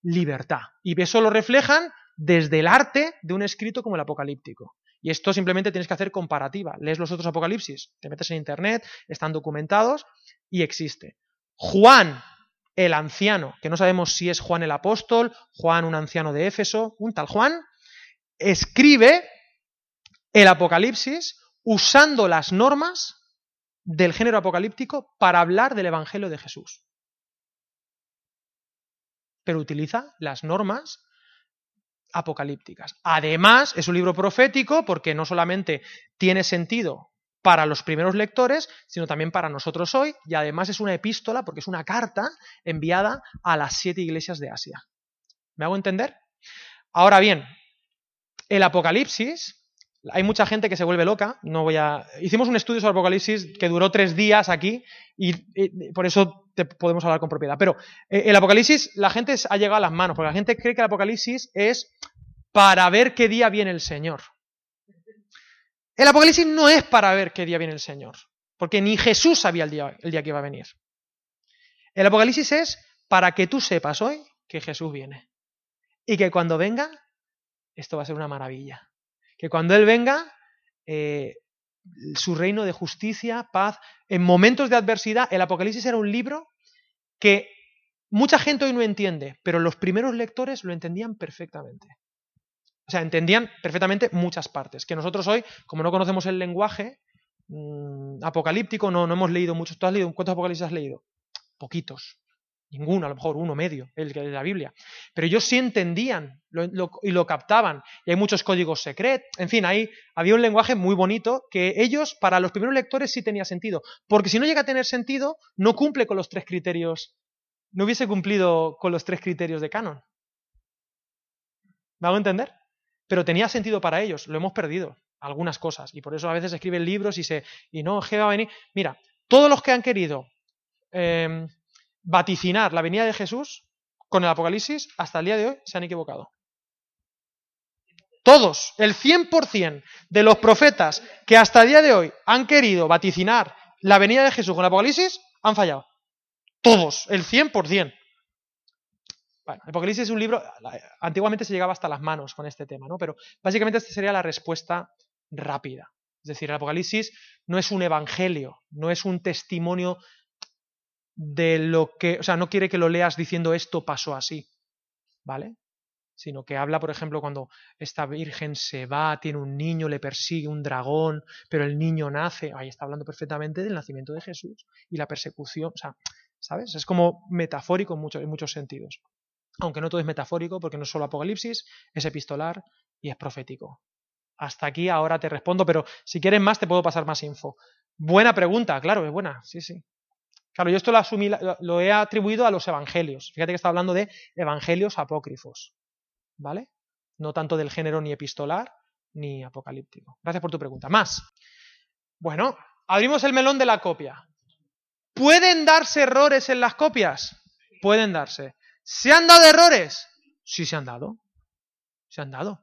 libertad. Y eso lo reflejan desde el arte de un escrito como el apocalíptico. Y esto simplemente tienes que hacer comparativa. Lees los otros apocalipsis, te metes en internet, están documentados y existe. Juan, el anciano, que no sabemos si es Juan el apóstol, Juan un anciano de Éfeso, un tal Juan, escribe el Apocalipsis usando las normas del género apocalíptico para hablar del Evangelio de Jesús. Pero utiliza las normas apocalípticas. Además, es un libro profético porque no solamente tiene sentido para los primeros lectores, sino también para nosotros hoy, y además es una epístola porque es una carta enviada a las siete iglesias de Asia. ¿Me hago entender? Ahora bien, el Apocalipsis, hay mucha gente que se vuelve loca, no voy a... Hicimos un estudio sobre Apocalipsis que duró tres días aquí y, por eso te podemos hablar con propiedad. Pero eh, el Apocalipsis, la gente ha llegado a las manos, porque la gente cree que el Apocalipsis es para ver qué día viene el Señor. El Apocalipsis no es para ver qué día viene el Señor, porque ni Jesús sabía el día, el día que iba a venir. El Apocalipsis es para que tú sepas hoy que Jesús viene. Y que cuando venga, esto va a ser una maravilla. Que cuando Él venga, eh, su reino de justicia, paz, en momentos de adversidad, el Apocalipsis era un libro que mucha gente hoy no entiende, pero los primeros lectores lo entendían perfectamente. O sea, entendían perfectamente muchas partes, que nosotros hoy, como no conocemos el lenguaje mmm, apocalíptico, no, no hemos leído muchos. ¿Tú has leído? ¿Cuántos apocalipsis has leído? Poquitos. Ninguno, a lo mejor uno medio, el de la Biblia. Pero ellos sí entendían y lo captaban. Y hay muchos códigos secretos. En fin, ahí había un lenguaje muy bonito que ellos, para los primeros lectores, sí tenía sentido. Porque si no llega a tener sentido, no cumple con los tres criterios. No hubiese cumplido con los tres criterios de canon. ¿Me hago entender? Pero tenía sentido para ellos. Lo hemos perdido. Algunas cosas. Y por eso a veces escriben libros y se. Y no, ¿qué va a venir? Mira, todos los que han querido. Eh, vaticinar la venida de Jesús con el Apocalipsis, hasta el día de hoy se han equivocado. Todos, el 100% de los profetas que hasta el día de hoy han querido vaticinar la venida de Jesús con el Apocalipsis, han fallado. Todos, el 100%. Bueno, Apocalipsis es un libro, antiguamente se llegaba hasta las manos con este tema, ¿no? Pero básicamente esta sería la respuesta rápida. Es decir, el Apocalipsis no es un evangelio, no es un testimonio de lo que, o sea, no quiere que lo leas diciendo esto pasó así, ¿vale? Sino que habla, por ejemplo, cuando esta virgen se va, tiene un niño, le persigue un dragón, pero el niño nace, ahí está hablando perfectamente del nacimiento de Jesús y la persecución, o sea, ¿sabes? Es como metafórico en muchos, en muchos sentidos. Aunque no todo es metafórico, porque no es solo Apocalipsis, es epistolar y es profético. Hasta aquí ahora te respondo, pero si quieres más te puedo pasar más info. Buena pregunta, claro, es buena, sí, sí. Claro, yo esto lo, lo, he atribuido a los evangelios. Fíjate que está hablando de evangelios apócrifos. ¿Vale? No tanto del género ni epistolar ni apocalíptico. Gracias por tu pregunta. Más. Bueno, abrimos el melón de la copia. ¿Pueden darse errores en las copias? Pueden darse. ¿Se han dado errores? Sí, se han dado. Se han dado.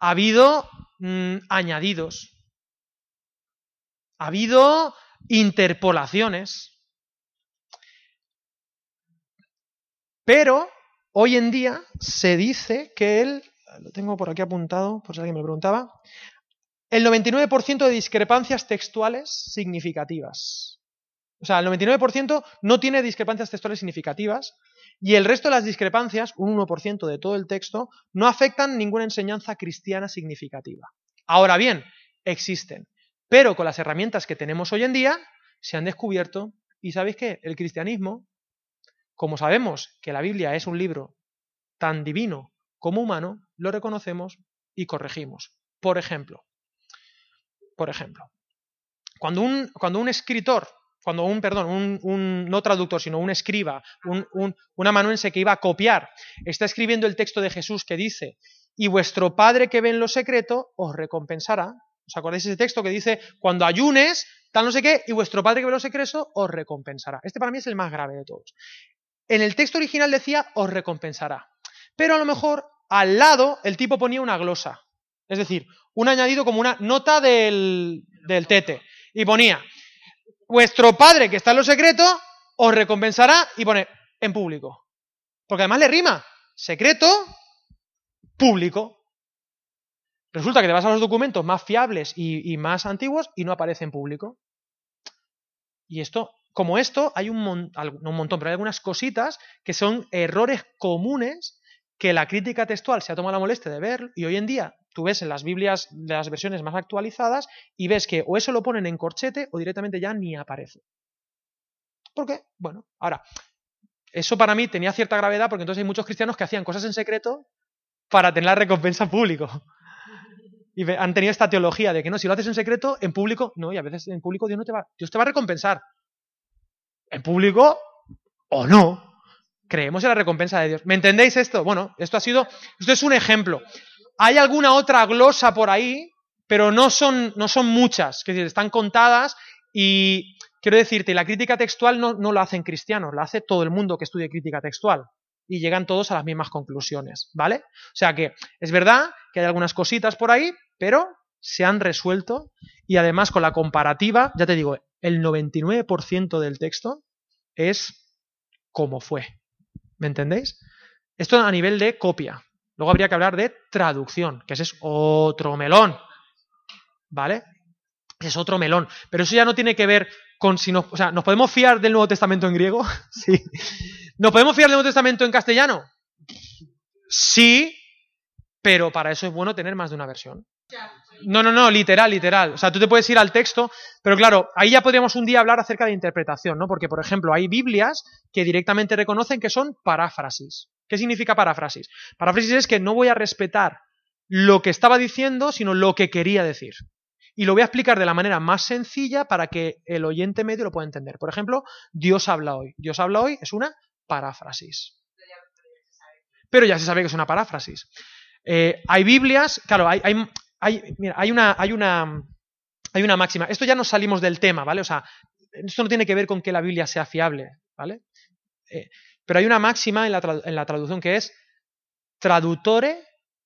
Ha habido mmm, añadidos. Ha habido interpolaciones. Pero hoy en día se dice que él, lo tengo por aquí apuntado, por si alguien me preguntaba, el 99% de discrepancias textuales significativas. O sea, el 99% no tiene discrepancias textuales significativas y el resto de las discrepancias, un 1% de todo el texto, no afectan ninguna enseñanza cristiana significativa. Ahora bien, existen, pero con las herramientas que tenemos hoy en día se han descubierto y sabéis que el cristianismo como sabemos que la Biblia es un libro tan divino como humano, lo reconocemos y corregimos. Por ejemplo, por ejemplo, cuando un, cuando un escritor cuando un, perdón, un, no traductor, sino un escriba, un, amanuense que iba a copiar, está escribiendo el texto de Jesús que dice, y vuestro Padre que ve en lo secreto os recompensará. ¿Os acordáis ese texto que dice, cuando ayunes, tal no sé qué, y vuestro Padre que ve en lo secreto os recompensará? Este para mí es el más grave de todos. En el texto original decía, os recompensará. Pero a lo mejor al lado el tipo ponía una glosa. Es decir, un añadido como una nota del, del tete. Y ponía, vuestro padre que está en lo secreto os recompensará y pone en público. Porque además le rima. Secreto, público. Resulta que te vas a los documentos más fiables y, más antiguos y no aparece en público. Y esto, como esto, hay un, un montón, pero hay algunas cositas que son errores comunes que la crítica textual se ha tomado la molestia de ver y hoy en día tú ves en las Biblias de las versiones más actualizadas y ves que o eso lo ponen en corchete o directamente ya ni aparece. ¿Por qué? Bueno, ahora, eso para mí tenía cierta gravedad porque entonces hay muchos cristianos que hacían cosas en secreto para tener la recompensa en público. Y han tenido esta teología de que no, si lo haces en secreto, en público, no, y a veces en público Dios no te va, Dios te va a recompensar. En público o no. Creemos en la recompensa de Dios. ¿Me entendéis esto? Bueno, esto ha sido, esto es un ejemplo. Hay alguna otra glosa por ahí, pero no son, no son muchas, que están contadas y quiero decirte, la crítica textual no, no la hacen cristianos, la hace todo el mundo que estudie crítica textual y llegan todos a las mismas conclusiones, ¿vale? O sea que es verdad que hay algunas cositas por ahí, pero se han resuelto y además con la comparativa, ya te digo, el 99% del texto es como fue. ¿Me entendéis? Esto a nivel de copia. Luego habría que hablar de traducción, que ese es otro melón. ¿Vale? Es otro melón. Pero eso ya no tiene que ver con si nos. O sea, ¿nos podemos fiar del Nuevo Testamento en griego? sí. ¿Nos podemos fiar del Nuevo Testamento en castellano? Sí, pero para eso es bueno tener más de una versión. No, no, no, literal, literal. O sea, tú te puedes ir al texto, pero claro, ahí ya podríamos un día hablar acerca de interpretación, ¿no? Porque, por ejemplo, hay Biblias que directamente reconocen que son paráfrasis. ¿Qué significa paráfrasis? Paráfrasis es que no voy a respetar lo que estaba diciendo, sino lo que quería decir. Y lo voy a explicar de la manera más sencilla para que el oyente medio lo pueda entender. Por ejemplo, Dios habla hoy. Dios habla hoy es una paráfrasis. Pero ya se sabe que es una paráfrasis. Eh, hay Biblias, claro, hay, hay, hay, una, máxima. Esto ya no salimos del tema, ¿vale? O sea, esto no tiene que ver con que la Biblia sea fiable, ¿vale? Eh, pero hay una máxima en la, en la traducción que es traductore,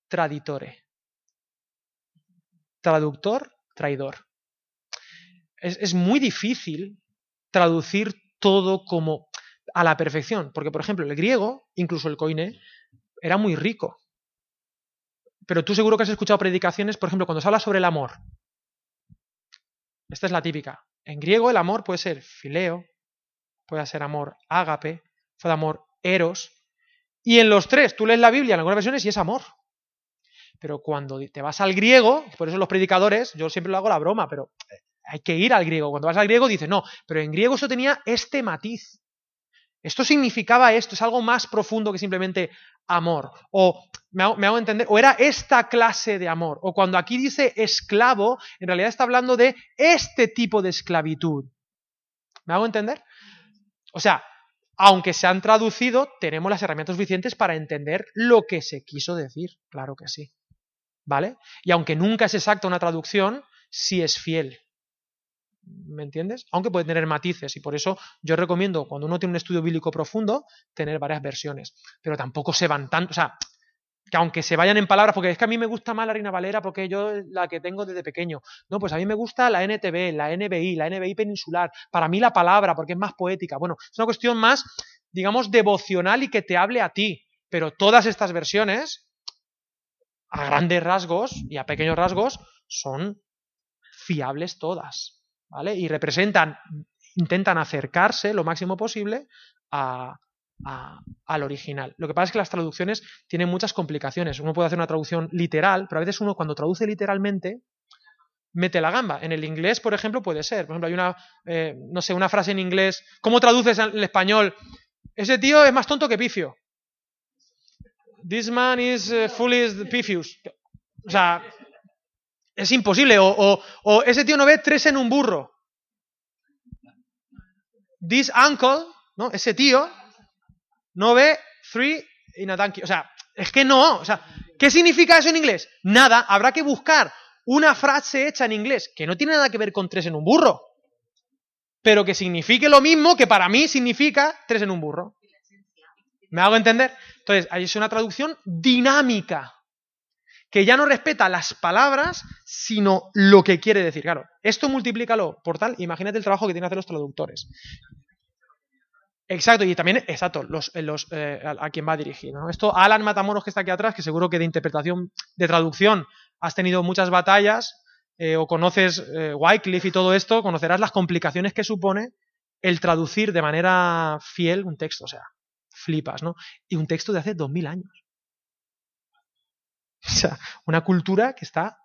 traditore. Traductor, traidor. Es, es, muy difícil traducir todo como a la perfección, porque por ejemplo el griego, incluso el coine, era muy rico. Pero tú seguro que has escuchado predicaciones, por ejemplo, cuando se habla sobre el amor. Esta es la típica. En griego el amor puede ser fileo, puede ser amor ágape, puede amor eros. Y en los tres, tú lees la Biblia en algunas versiones y es amor. Pero cuando te vas al griego, por eso los predicadores, yo siempre lo hago la broma, pero hay que ir al griego. Cuando vas al griego dices, no, pero en griego eso tenía este matiz. Esto significaba esto, es algo más profundo que simplemente amor. O me hago, entender, o era esta clase de amor. O cuando aquí dice esclavo, en realidad está hablando de este tipo de esclavitud. ¿Me hago entender? O sea, aunque se han traducido, tenemos las herramientas suficientes para entender lo que se quiso decir. Claro que sí. ¿Vale? Y aunque nunca es exacta una traducción, sí es fiel. ¿Me entiendes? Aunque puede tener matices y por eso yo recomiendo, cuando uno tiene un estudio bíblico profundo, tener varias versiones. Pero tampoco se van tanto, o sea, que aunque se vayan en palabras, porque es que a mí me gusta más la Reina Valera porque yo la que tengo desde pequeño. No, pues a mí me gusta la NTV, la NBI, la NBI peninsular. Para mí la palabra, porque es más poética. Bueno, es una cuestión más, digamos, devocional y que te hable a ti. Pero todas estas versiones, a grandes rasgos y a pequeños rasgos, son fiables todas. ¿Vale? Y representan, intentan acercarse lo máximo posible a, al original. Lo que pasa es que las traducciones tienen muchas complicaciones. Uno puede hacer una traducción literal, pero a veces uno cuando traduce literalmente mete la gamba. En el inglés, por ejemplo, puede ser. Por ejemplo, hay una, eh, no sé, una frase en inglés. ¿Cómo traduces en español? Ese tío es más tonto que pifio. This man is uh, fully pifius. O sea, es imposible. O, ese tío no ve tres en un burro. this uncle, ¿no? Ese tío no ve three in a donkey. O sea, es que no. O sea, ¿qué significa eso en inglés? Nada. Habrá que buscar una frase hecha en inglés que no tiene nada que ver con tres en un burro, pero que signifique lo mismo que para mí significa tres en un burro. ¿Me hago entender? Entonces, ahí es una traducción dinámica, que ya no respeta las palabras, sino lo que quiere decir. Claro, esto multiplícalo por tal, imagínate el trabajo que tienen que hacer los traductores. Exacto, y también, exacto, los, eh, eh, a, quien va dirigido. ¿no? Esto, Alan Matamoros, que está aquí atrás, que seguro que de interpretación, de traducción, has tenido muchas batallas, eh, o conoces Wycliffe y todo esto, conocerás las complicaciones que supone el traducir de manera fiel un texto. O sea, flipas, ¿no? Y un texto de hace dos mil años. O sea, una cultura que está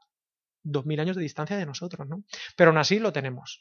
dos mil años de distancia de nosotros, ¿no? Pero aún así lo tenemos.